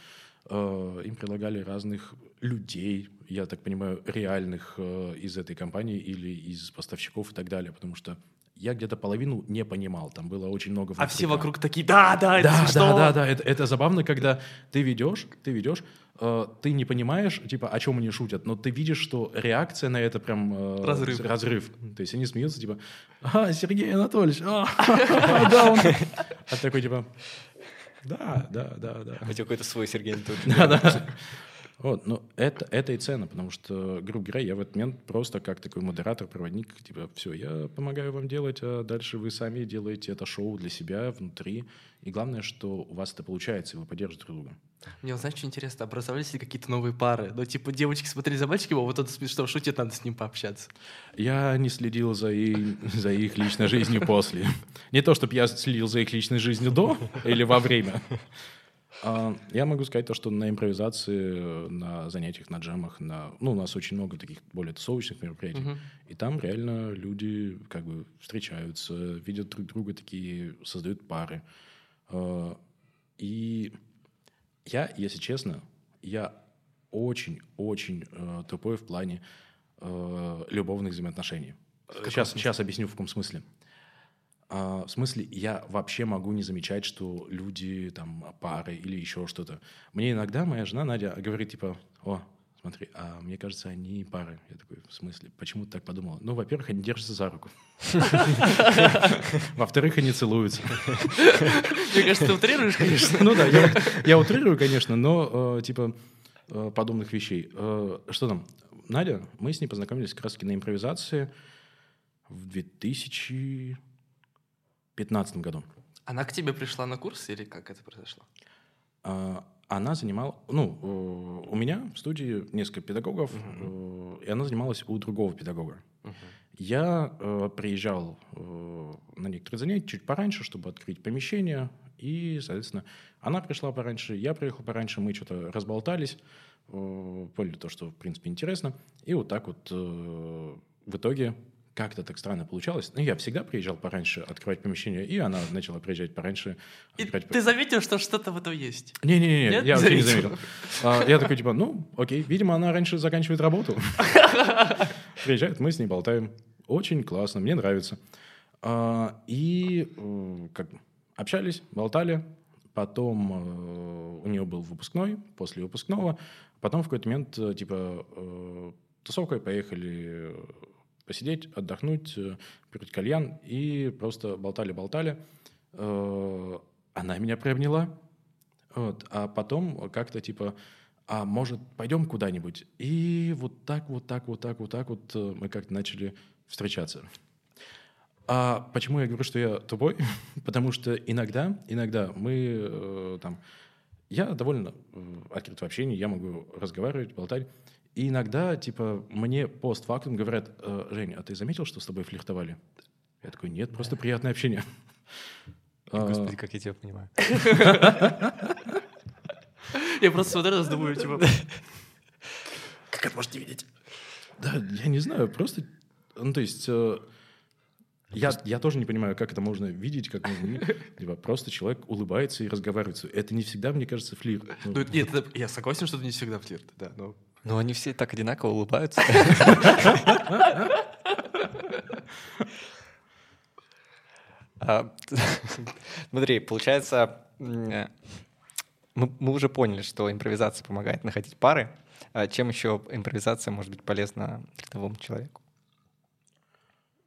э, им предлагали разных людей, я так понимаю, реальных э, из этой компании или из поставщиков и так далее, потому что я где-то половину не понимал, там было очень много... А все вокруг такие, да, да, это Да, смешно». да, да, да, это, это забавно, когда ты ведешь, ты ведешь, э, ты не понимаешь, типа, о чем они шутят, но ты видишь, что реакция на это прям... э, Разрыв. Разрыв. То есть они смеются, типа, а, Сергей Анатольевич, а, [LAUGHS] да, он...» А такой, типа, да, да, да, да. У тебя какой-то свой Сергей Анатольевич. Да, да. Вот, ну, это, это и ценно, потому что, грубо говоря, я в этот момент просто как такой модератор, проводник, типа, все, я помогаю вам делать, а дальше вы сами делаете это шоу для себя внутри. И главное, что у вас это получается, и вы поддерживаете друг друга. Мне знаешь, что интересно, образовались ли какие-то новые пары? Ну, типа, девочки смотрели за мальчиком, а вот он смешно шутит, надо с ним пообщаться. Я не следил за, и- за их личной жизнью после. Не то, чтобы я следил за их личной жизнью до или во время. А, Я могу сказать то, что на импровизации, на занятиях, на джемах, на, ну, у нас очень много таких более тусовочных мероприятий. Мгм. И там реально люди как бы встречаются, видят друг друга, такие создают пары. А, И я, если честно, я очень-очень э, тупой в плане э, любовных взаимоотношений. Сейчас, сейчас объясню, в каком смысле. А, в смысле, я вообще могу не замечать, что люди там пары или еще что-то. Мне иногда моя жена Надя говорит, типа, о, смотри, а мне кажется, они пары. Я такой, в смысле, почему ты так подумала? Ну, во-первых, они держатся за руку. Во-вторых, они целуются. Мне кажется, ты утрируешь, конечно. Ну да, я, утрирую, конечно, но э, типа э, подобных вещей. Э, что там? Надя, мы с ней познакомились как раз на импровизации в 2015 году. Она к тебе пришла на курс или как это произошло? А, Она занимала, ну, э, у меня в студии несколько педагогов, э, и она занималась у другого педагога. Я э, приезжал э, на некоторые занятия чуть пораньше, чтобы открыть помещение, и, соответственно, она пришла пораньше, я приехал пораньше, мы что-то разболтались, э, поняли то, что, в принципе, интересно, и вот так вот э, в итоге как-то так странно получалось. Ну, я всегда приезжал пораньше открывать помещение, и она начала приезжать пораньше. И открывать ты заметил, что что-то в этом есть? не-не-не, я вообще не Заметил. А, Я такой, типа, ну, окей, видимо, она раньше заканчивает работу. [LAUGHS] Приезжает, мы с ней болтаем. Очень классно, мне нравится. А, И э, как общались, болтали, потом э, у нее был выпускной, после выпускного, потом в какой-то момент, э, типа, э, тусовкой поехали посидеть, отдохнуть, э, пить кальян, и просто болтали-болтали. Э, она меня приобняла, вот, а потом как-то типа, а может, пойдем куда-нибудь? И вот так, вот так, вот так, вот так вот э, мы как-то начали встречаться. А почему я говорю, что я тупой? [LAUGHS] Потому что иногда, иногда мы э, там... Я довольно открыт в общении, я могу разговаривать, болтать. И иногда, типа, мне постфактум говорят, э, Жень, а ты заметил, что с тобой флиртовали? Я такой, нет, просто приятное общение. А, Господи, как я тебя понимаю. [LAUGHS] Я просто смотрю, раз думаю, типа... Как это можете видеть? Да, я не знаю, просто... Ну, то есть... э, Я, я тоже не понимаю, как это можно видеть, как можно... Типа, просто человек улыбается и разговаривает. Это не всегда, мне кажется, флирт. Ну, нет, я согласен, что это не всегда флирт, да, но... Но они все так одинаково улыбаются. [LAUGHS] А, [LAUGHS] Смотри, получается, э, мы, уже поняли, что импровизация помогает находить пары. А чем еще импровизация может быть полезна рядовому человеку?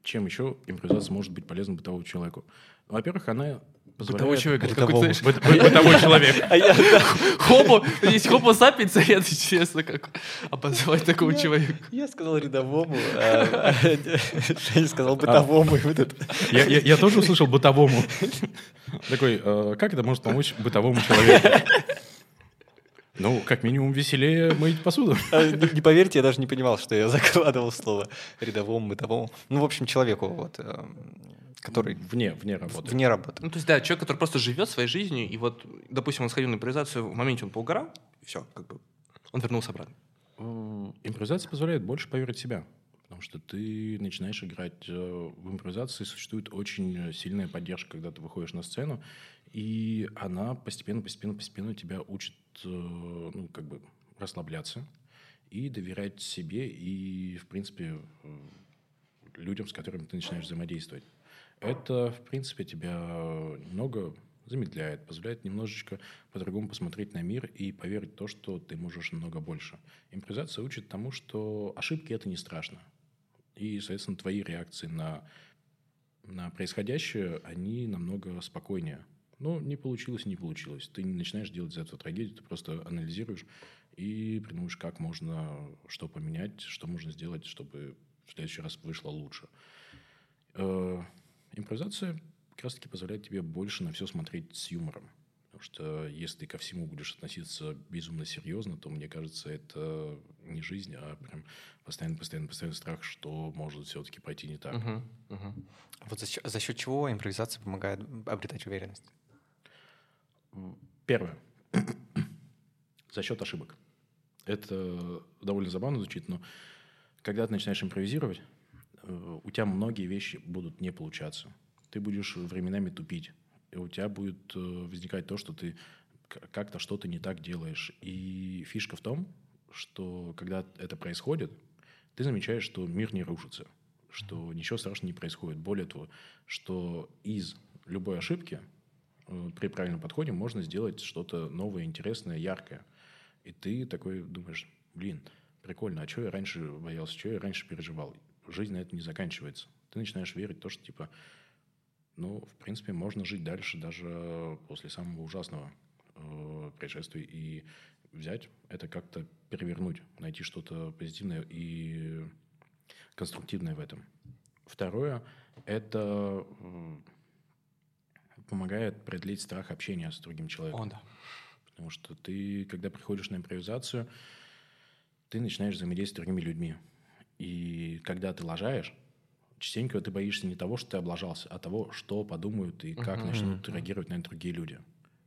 Чем еще импровизация может быть полезна бытовому человеку? Во-первых, она Бытовой позволяет... человек, это какой-то, знаешь, Быт- быт- Бытовой человек. А Homo, есть sapiens, а я честно, как обозвать такого человека. я сказал рядовому, а Женя сказал бытовому. Я, тоже услышал бытовому. Такой, э, как это может помочь бытовому человеку? Ну, как минимум, веселее мыть посуду. А, Не не поверьте, я даже не понимал, что я закладывал слово рядовому, бытовому. Ну, в общем, человеку, вот, эм, который Вне, вне работы. вне работы. Ну, то есть, да, человек, который просто живет своей жизнью, и вот, допустим, он сходил на импровизацию, в моменте он поугарал, и все, как бы, он вернулся обратно. Э, Импровизация позволяет больше поверить в себя. Потому что ты начинаешь играть э, в импровизации, существует очень сильная поддержка, когда ты выходишь на сцену, и она постепенно, постепенно, постепенно тебя учит, э, ну, как бы расслабляться и доверять себе и, в принципе, э, людям, с которыми ты начинаешь взаимодействовать. Это, в принципе, тебя немного замедляет, позволяет немножечко по-другому посмотреть на мир и поверить в то, что ты можешь намного больше. Импровизация учит тому, что ошибки – это не страшно. И, соответственно, твои реакции на, на происходящее, они намного спокойнее. Ну, не получилось, не получилось. Ты не начинаешь делать из этого трагедию, ты просто анализируешь и придумаешь, как можно что поменять, что можно сделать, чтобы в следующий раз вышло лучше. Э, Импровизация как раз-таки позволяет тебе больше на все смотреть с юмором. Потому что если ты ко всему будешь относиться безумно серьезно, то, мне кажется, это не жизнь, а прям постоянно, постоянно, постоянный страх, что может все-таки пойти не так. Мгм, мгм. Вот за счет, за счет чего импровизация помогает обретать уверенность? Первое. За счет ошибок. Это довольно забавно звучит, но когда ты начинаешь импровизировать, у тебя многие вещи будут не получаться. Ты будешь временами тупить. И у тебя будет э, возникать то, что ты как-то что-то не так делаешь. И фишка в том, что когда это происходит, ты замечаешь, что мир не рушится, что ничего страшного не происходит. Более того, что из любой ошибки э, при правильном подходе можно сделать что-то новое, интересное, яркое. И ты такой думаешь, блин, прикольно, а что я раньше боялся, что я раньше переживал? Жизнь на это не заканчивается. Ты начинаешь верить в то, что типа, ну, в принципе, можно жить дальше даже после самого ужасного э, происшествия и взять это как-то перевернуть, найти что-то позитивное и конструктивное в этом. Второе – это э, помогает преодолеть страх общения с другим человеком. О, да. Потому что ты, когда приходишь на импровизацию, ты начинаешь взаимодействовать с другими людьми. И когда ты лажаешь, частенько ты боишься не того, что ты облажался, а того, что подумают и как Мгм. начнут реагировать на это другие люди.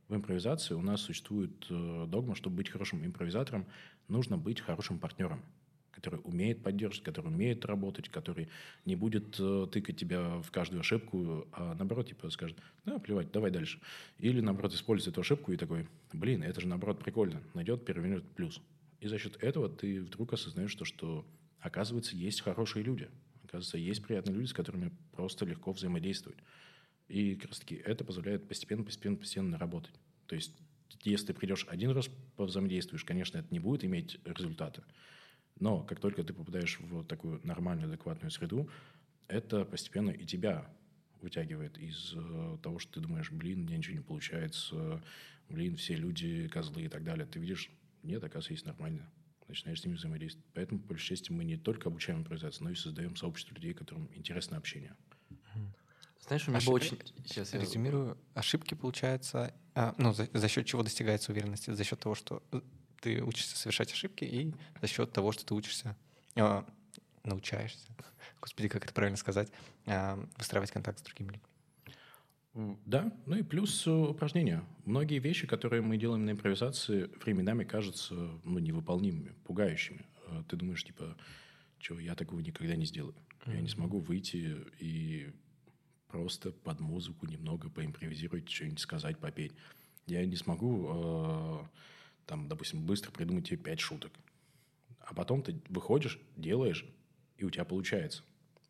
В импровизации у нас существует э, догма, чтобы быть хорошим импровизатором, нужно быть хорошим партнером, который умеет поддерживать, который умеет работать, который не будет э, тыкать тебя в каждую ошибку, а наоборот, типа скажет, да, плевать, давай дальше. Или, наоборот, использует эту ошибку и такой, блин, это же, наоборот, прикольно. Найдет, перевернет плюс. И за счет этого ты вдруг осознаешь то, что, оказывается, есть хорошие люди. Оказывается, есть приятные люди, с которыми просто легко взаимодействовать. И как раз таки это позволяет постепенно, постепенно, постепенно наработать. То есть если ты придешь один раз, повзаимодействуешь, конечно, это не будет иметь результата. Но как только ты попадаешь в такую нормальную, адекватную среду, это постепенно и тебя вытягивает из э, того, что ты думаешь, блин, мне ничего не получается, блин, все люди козлы и так далее. Ты видишь, нет, оказывается, есть нормально. Начинаешь с ними взаимодействовать. Поэтому, по большей части, мы не только обучаем импровизацию, но и создаем сообщество людей, которым интересно общение. Знаешь, у меня Ошиб- было очень... Сейчас я... Резюмирую, ошибки, получается, а, ну, за, за счет чего достигается уверенности? За счет того, что э, ты учишься совершать ошибки, и за счет того, что ты учишься, а, научаешься, господи, как это правильно сказать, а, выстраивать контакт с другими людьми. Да, ну и плюс э, упражнения. Многие вещи, которые мы делаем на импровизации, временами кажутся ну, невыполнимыми, пугающими. Э, Ты думаешь, типа, что я такого никогда не сделаю. Я не смогу выйти и просто под музыку немного поимпровизировать, что-нибудь сказать, попеть. Я не смогу, э, там, допустим, быстро придумать тебе пять шуток. А потом ты выходишь, делаешь, и у тебя получается.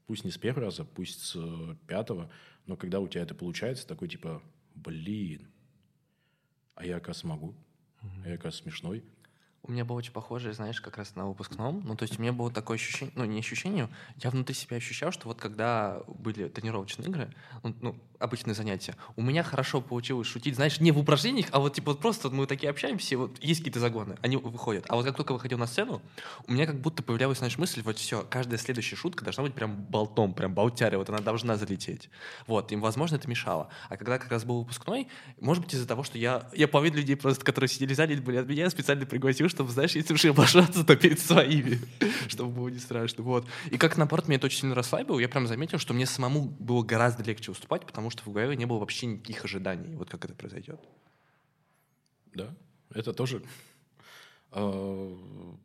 Пусть не с первого раза, пусть с э, пятого, но когда у тебя это получается, такой типа, блин, а я, оказывается, могу. А я, оказывается, смешной. У меня было очень похоже, знаешь, как раз на выпускном. Ну, то есть у меня было такое ощущение, ну, не ощущение, я внутри себя ощущал, что вот когда были тренировочные игры, ну, ну, обычные занятия, у меня хорошо получилось шутить, знаешь, не в упражнениях, а вот типа вот просто вот мы такие общаемся, вот есть какие-то загоны, они выходят. А вот как только выходил на сцену, у меня как будто появлялась, знаешь, мысль, вот все, каждая следующая шутка должна быть прям болтом, прям болтяря, вот она должна залететь. Вот, им, возможно, это мешало. А когда как раз был выпускной, может быть, из-за того, что я, я половину людей просто, которые сидели в зале, были от меня, специально пригласил, чтобы, знаешь, если уж я обожаться, то перед своими, [LAUGHS] чтобы было не страшно. Вот. И как наоборот, меня это очень сильно расслабило, я прям заметил, что мне самому было гораздо легче выступать, потому что в голове не было вообще никаких ожиданий, вот как это произойдет. Да, это тоже э,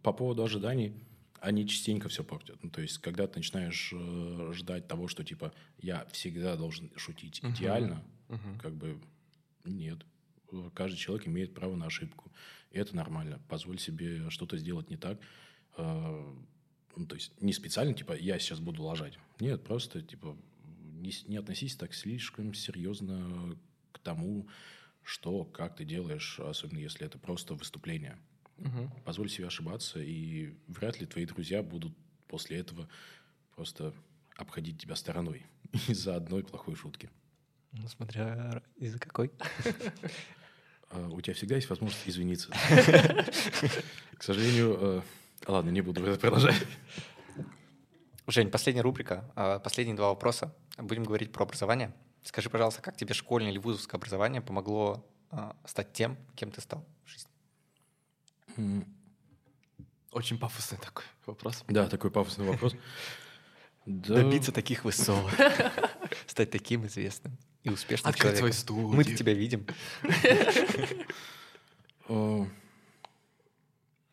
по поводу ожиданий, они частенько все портят. Ну, то есть, когда ты начинаешь э, ждать того, что типа я всегда должен шутить Мгм. идеально, Мгм. как бы нет. Каждый человек имеет право на ошибку. И это нормально. Позволь себе что-то сделать не так. Э, ну, то есть не специально, типа, я сейчас буду лажать. Нет, просто, типа, не, не относись так слишком серьезно к тому, что, как ты делаешь, особенно если это просто выступление. Мгм. Позволь себе ошибаться, и вряд ли твои друзья будут после этого просто обходить тебя стороной [LAUGHS] из-за одной плохой шутки. Ну, смотря из-за какой. [LAUGHS] А, У тебя всегда есть возможность извиниться. [LAUGHS] К сожалению, э, ладно, не буду это продолжать. Жень, последняя рубрика, а, последние два вопроса. Будем говорить про образование. Скажи, пожалуйста, как тебе школьное или вузовское образование помогло а, стать тем, кем ты стал в жизни? Очень пафосный такой вопрос. Да, такой пафосный вопрос. [LAUGHS] Добиться таких высот, [LAUGHS] стать таким известным и успешным Открыть свою человеком. студию. Мы-то тебя видим. э,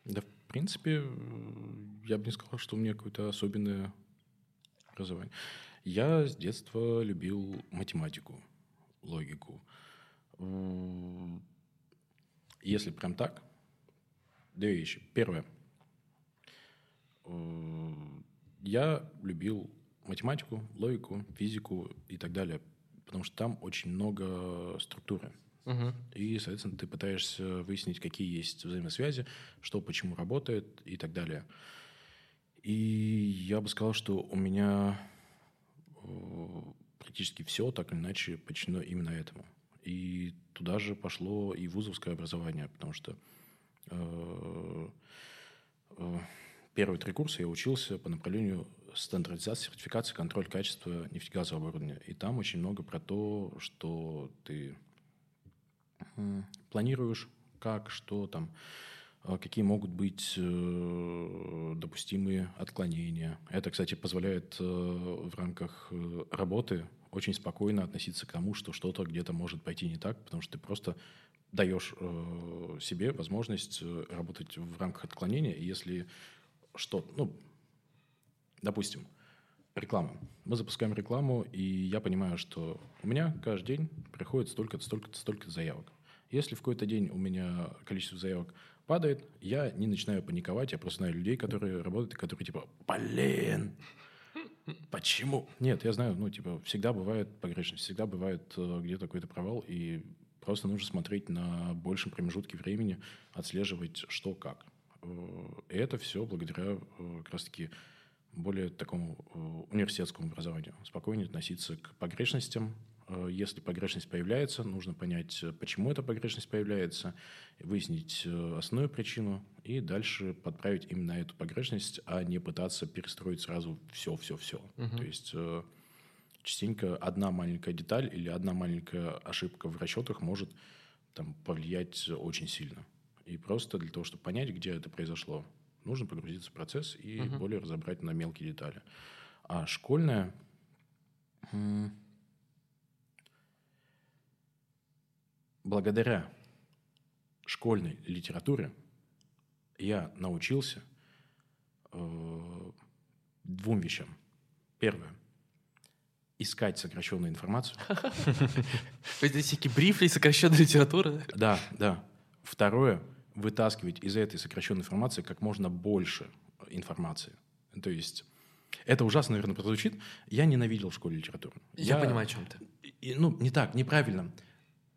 Да, в принципе, э, я бы не сказал, что у меня какое-то особенное образование. Я с детства любил математику, логику. М, Если прям так, две вещи. Первое. Э, Я любил математику, логику, физику и так далее, потому что там очень много структуры. Мгм. И, соответственно, ты пытаешься выяснить, какие есть взаимосвязи, что почему работает и так далее. И я бы сказал, что у меня э, практически все так или иначе подчинено именно этому. И туда же пошло и вузовское образование, потому что э, э, первые три курса я учился по направлению стандартизации, сертификации, контроль качества нефтегазового оборудования. И там очень много про то, что ты планируешь, как, что там, а, какие могут быть э, допустимые отклонения. Это, кстати, позволяет э, в рамках э, работы очень спокойно относиться к тому, что что-то где-то может пойти не так, потому что ты просто даешь себе возможность работать в рамках отклонения, и если что, ну, допустим, реклама. Мы запускаем рекламу, и я понимаю, что у меня каждый день приходит столько-то, столько-то, столько заявок. Если в какой-то день у меня количество заявок падает, я не начинаю паниковать, я просто знаю людей, которые работают, и которые типа, блин, Почему? Нет, я знаю, ну, типа, всегда бывает погрешность, всегда бывает э, где-то какой-то провал, и просто нужно смотреть на большем промежутке времени, отслеживать что как. Э, И это все благодаря э, как раз-таки более такому э, университетскому образованию. Спокойнее относиться к погрешностям. Э, Если погрешность появляется, нужно понять, э, почему эта погрешность появляется, выяснить основную причину и дальше подправить именно эту погрешность, а не пытаться перестроить сразу все-все-все. То есть частенько одна маленькая деталь или одна маленькая ошибка в расчетах может там, повлиять очень сильно. И просто для того, чтобы понять, где это произошло, нужно погрузиться в процесс и более разобрать на мелкие детали. А школьная... Благодаря школьной литературе я научился э, двум вещам. Первое. Искать сокращенную информацию. [LAUGHS] Это всякие брифли, сокращенная литература. Да, да. Второе, вытаскивать из этой сокращенной информации как можно больше информации. То есть это ужасно, наверное, прозвучит. Я ненавидел в школе литературу. Я понимаю, о чем ты. И, ну, не так, неправильно.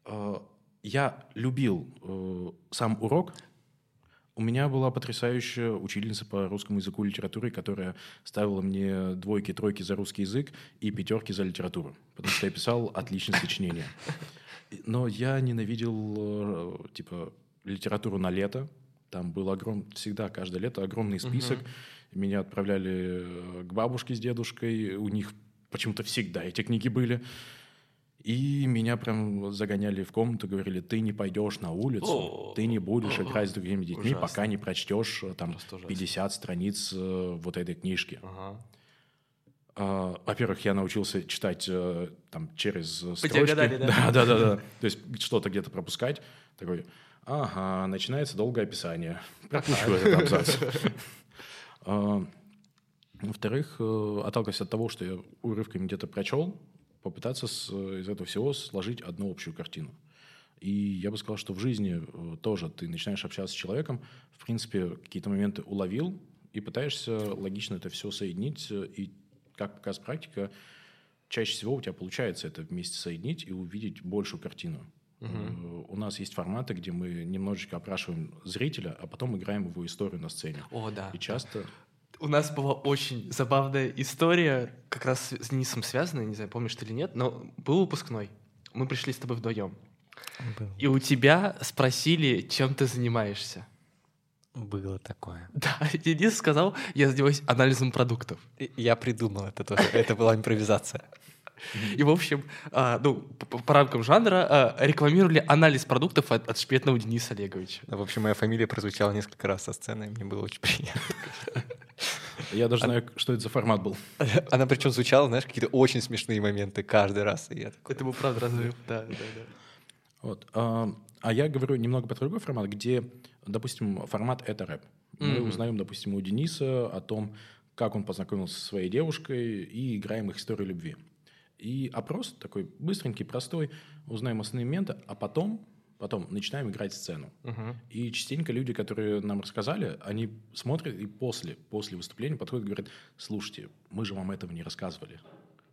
Э, Я любил э, сам урок. У меня была потрясающая учительница по русскому языку и литературе, которая ставила мне двойки, тройки за русский язык и пятерки за литературу, потому что я писал отличное сочинение. Но я ненавидел, э, типа, литературу на лето. Там был огром... всегда каждое лето огромный список. Меня отправляли э, к бабушке с дедушкой. У них почему-то всегда эти книги были. И меня прям загоняли в комнату, говорили, ты не пойдешь на улицу, О, ты не будешь играть с другими детьми, ужасно. пока не прочтешь э, там Просто ужасно. 50 страниц э, вот этой книжки. Ага. А, Во-первых, я научился читать э, там через строчки. диагонали, да? [LAUGHS] Да, да, да, да. То есть что-то где-то пропускать. Такой, ага, начинается долгое описание. Пропущу этот абзац. [LAUGHS] А, Во-вторых, э, отталкиваясь от того, что я урывками где-то прочел, попытаться с- из этого всего сложить одну общую картину. И я бы сказал, что в жизни э, тоже ты начинаешь общаться с человеком, в принципе, какие-то моменты уловил и пытаешься логично это все соединить. э, И, как показывает практика, чаще всего у тебя получается это вместе соединить и увидеть большую картину. Э, У нас есть форматы, где мы немножечко опрашиваем зрителя, а потом играем его историю на сцене. О, да. И часто... У нас была очень забавная история, как раз с Денисом связанная, не знаю, помнишь ты или нет, но был выпускной. Мы пришли с тобой вдвоем. И у тебя спросили, чем ты занимаешься. Было такое. [LAUGHS] Да, Денис сказал, я занимаюсь анализом продуктов. Я придумал это тоже. Это была импровизация. [LAUGHS] И, в общем, а, ну, по, рамкам жанра а, рекламировали анализ продуктов от, от шпетного Дениса Олеговича. В общем, моя фамилия прозвучала несколько раз со сцены, и мне было очень приятно. [LAUGHS] Я даже знаю, что это за формат был. [LAUGHS] Она причем звучала, знаешь, какие-то очень смешные моменты каждый раз. И я такой, Это был правда разрыв. Да, да, да. Вот. А а я говорю немного про другой формат, где, допустим, формат — это рэп. Мы Мгм. узнаем, допустим, у Дениса о том, как он познакомился со своей девушкой, и играем их историю любви. И опрос такой быстренький, простой, узнаем основные моменты, а потом, потом начинаем играть сцену. Мгм. И частенько люди, которые нам рассказали, они смотрят и после, после выступления подходят и говорят, слушайте, мы же вам этого не рассказывали.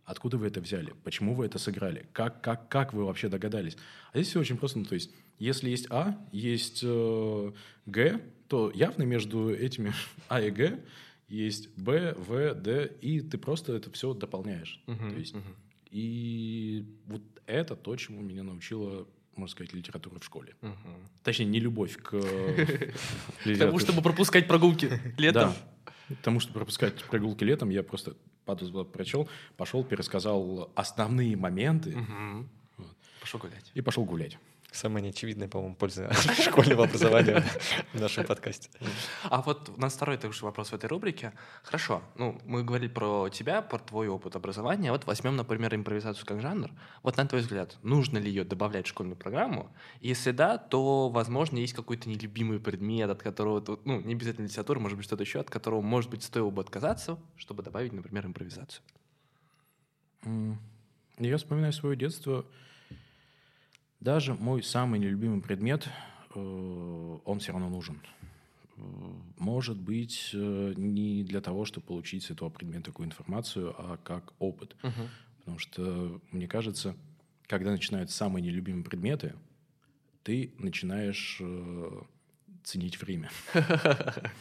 Откуда вы это взяли? Почему вы это сыграли? Как, как, как вы вообще догадались? А здесь все очень просто. Ну, то есть, если есть А, есть э, Г, то явно между этими [LAUGHS] А и Г есть Б, В, Д, и ты просто это все дополняешь. Мгм, То есть, мгм. И вот это то, чему меня научила, можно сказать, литература в школе. Мгм. Точнее, не любовь к [LAUGHS] литературе. тому, чтобы пропускать прогулки летом. Да. Тому, чтобы пропускать прогулки летом, я просто падус прочел, пошел, пересказал основные моменты. Пошел гулять. и пошел гулять. Самая неочевидная, по-моему, польза [LAUGHS] школьного образования в нашем подкасте. А вот у нас второй также вопрос в этой рубрике. Хорошо, ну, мы говорили про тебя, про твой опыт образования. Вот возьмем, например, импровизацию как жанр. Вот на твой взгляд, нужно ли ее добавлять в школьную программу? Если да, то, возможно, есть какой-то нелюбимый предмет, от которого, ну, не обязательно литература, может быть, что-то еще, от которого, может быть, стоило бы отказаться, чтобы добавить, например, импровизацию. Я вспоминаю свое детство. Даже мой самый нелюбимый предмет, э, он все равно нужен. может быть э, не для того, чтобы получить с этого предмета такую информацию, а как опыт. Мгм. Потому что, мне кажется, когда начинают самые нелюбимые предметы, ты начинаешь э, ценить время. [LAUGHS]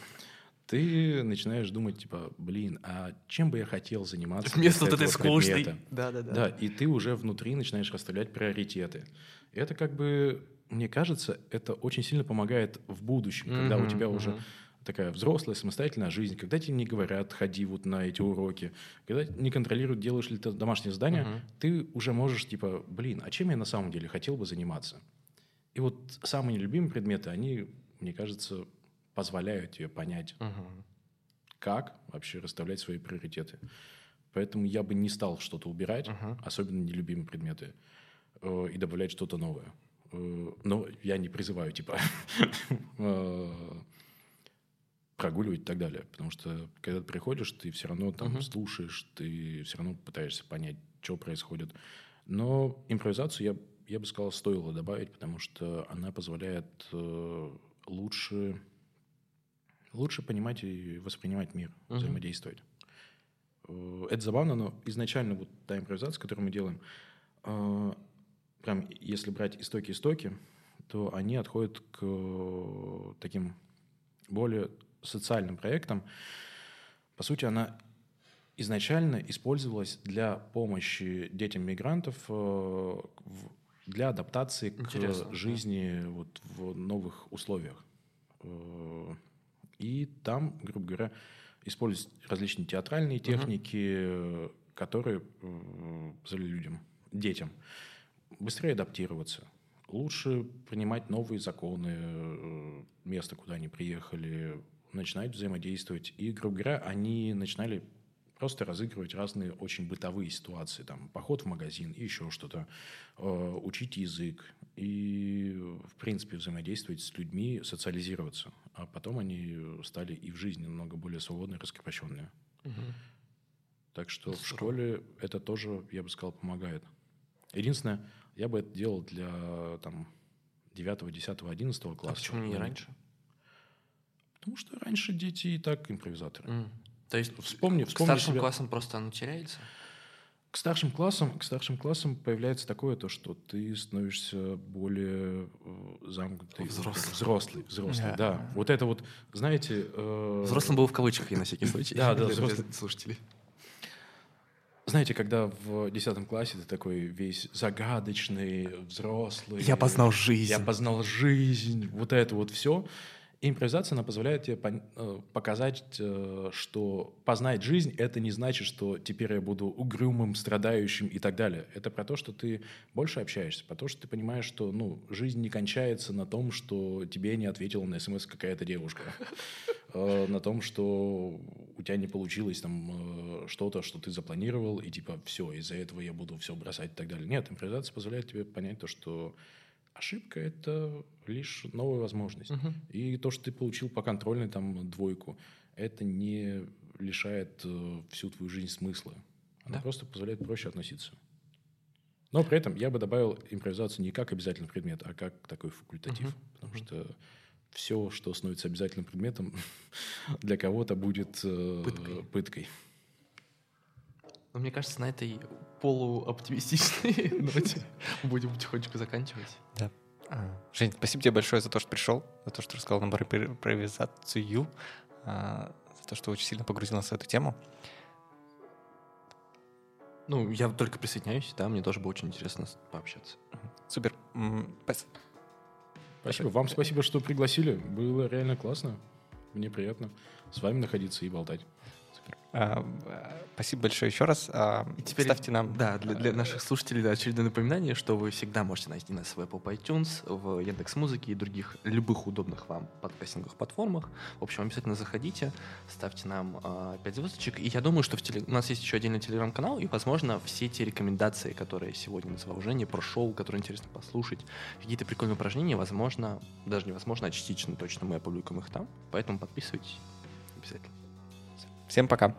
Ты начинаешь думать, типа, блин, а чем бы я хотел заниматься? Вместо вот этой скучной. предмета?» Да-да-да. Да, и ты уже внутри начинаешь расставлять приоритеты. И это как бы, мне кажется, это очень сильно помогает в будущем, когда у тебя уже мгм. такая взрослая, самостоятельная жизнь, когда тебе не говорят, ходи вот на эти уроки, когда не контролируют, делаешь ли ты домашнее задание, Мгм. ты уже можешь, типа, блин, а чем я на самом деле хотел бы заниматься? И вот самые нелюбимые предметы, они, мне кажется, позволяют тебе понять, Мгм. как вообще расставлять свои приоритеты. Поэтому я бы не стал что-то убирать, Мгм. особенно нелюбимые предметы, э, и добавлять что-то новое. Э, Но я не призываю, типа, [LAUGHS] э, прогуливать и так далее. Потому что, когда ты приходишь, ты все равно там Мгм. слушаешь, ты все равно пытаешься понять, что происходит. Но импровизацию я, я бы сказал, стоило добавить, потому что она позволяет э, лучше, лучше понимать и воспринимать мир, Мгм. взаимодействовать. Э, Это забавно, но изначально вот та импровизация, которую мы делаем, э, прям если брать истоки-истоки, то они отходят к таким более социальным проектам. По сути, она изначально использовалась для помощи детям мигрантов э, для адаптации Интересно, к да. жизни вот в новых условиях. И там, грубо говоря, используют различные театральные техники, э, которые э, позволяли людям, детям быстрее адаптироваться, лучше принимать новые законы э, места, куда они приехали, начинать взаимодействовать. И, грубо говоря, они начинали просто разыгрывать разные очень бытовые ситуации, там, поход в магазин и еще что-то, э, учить язык и, в принципе, взаимодействовать с людьми, социализироваться. А потом они стали и в жизни намного более свободные, раскрепощенные. Мгм. Так что в Здорово. школе это тоже, я бы сказал, помогает. Единственное, я бы это делал для там 9, 10, 11 А класса. почему не но раньше? Потому что раньше дети и так импровизаторы. М. То есть Вспомни, к вспомни старшим себя. классам просто оно теряется? К старшим классам, к старшим классам появляется такое то, что ты становишься более э, замкнутый, Взрослый. взрослый, взрослый, Да. да. Вот это вот, знаете, э, Взрослым было в кавычках, я на всякий случай. Да, да, [LAUGHS] взрослый. слушателей. знаете, когда в 10 классе ты такой весь загадочный, взрослый. Я познал жизнь. Я познал жизнь, вот это вот все. Импровизация, она позволяет тебе э, показать, э, что познать жизнь — это не значит, что теперь я буду угрюмым, страдающим и так далее. Это про то, что ты больше общаешься, про то, что ты понимаешь, что ну, жизнь не кончается на том, что тебе не ответила на смс какая-то девушка. [LAUGHS] Э, На том, что у тебя не получилось там что-то, что ты запланировал, и типа все, из-за этого я буду все бросать и так далее. Нет, импровизация позволяет тебе понять то, что ошибка — это лишь новая возможность. Мгм. И то, что ты получил по контрольной там двойку, это не лишает э, всю твою жизнь смысла. Она Да. просто позволяет проще относиться. Но при этом я бы добавил импровизацию не как обязательный предмет, а как такой факультатив. Мгм. Потому что все, что становится обязательным предметом, [LAUGHS] для кого-то будет э, Пыткой. пыткой. Но мне кажется, на этой полуоптимистичной [LAUGHS] ноте будем потихонечку заканчивать. Да. А, Жень, спасибо тебе большое за то, что пришел, за то, что рассказал нам про импро- импровизацию, а, за то, что очень сильно погрузил нас в эту тему. Ну, я только присоединяюсь, да, мне тоже было очень интересно пообщаться. Супер. М, спас- Спасибо. Вам спасибо, что пригласили. Было реально классно. Мне приятно с вами находиться и болтать. А, а, Спасибо большое еще раз. А, И теперь, Ставьте нам... Да, для, для а, наших слушателей да, очередное напоминание, что вы всегда можете найти нас в Apple iTunes, в Яндекс.Музыке и других любых удобных вам подкастинговых платформах. В общем, обязательно заходите, ставьте нам 5 звездочек. И я думаю, что в теле- у нас есть еще отдельный телеграм-канал, и, возможно, все те рекомендации, которые сегодня называл Женя, про шоу, которые интересно послушать, какие-то прикольные упражнения, возможно, даже невозможно, а частично точно мы опубликуем их там. Поэтому подписывайтесь обязательно. Всем пока.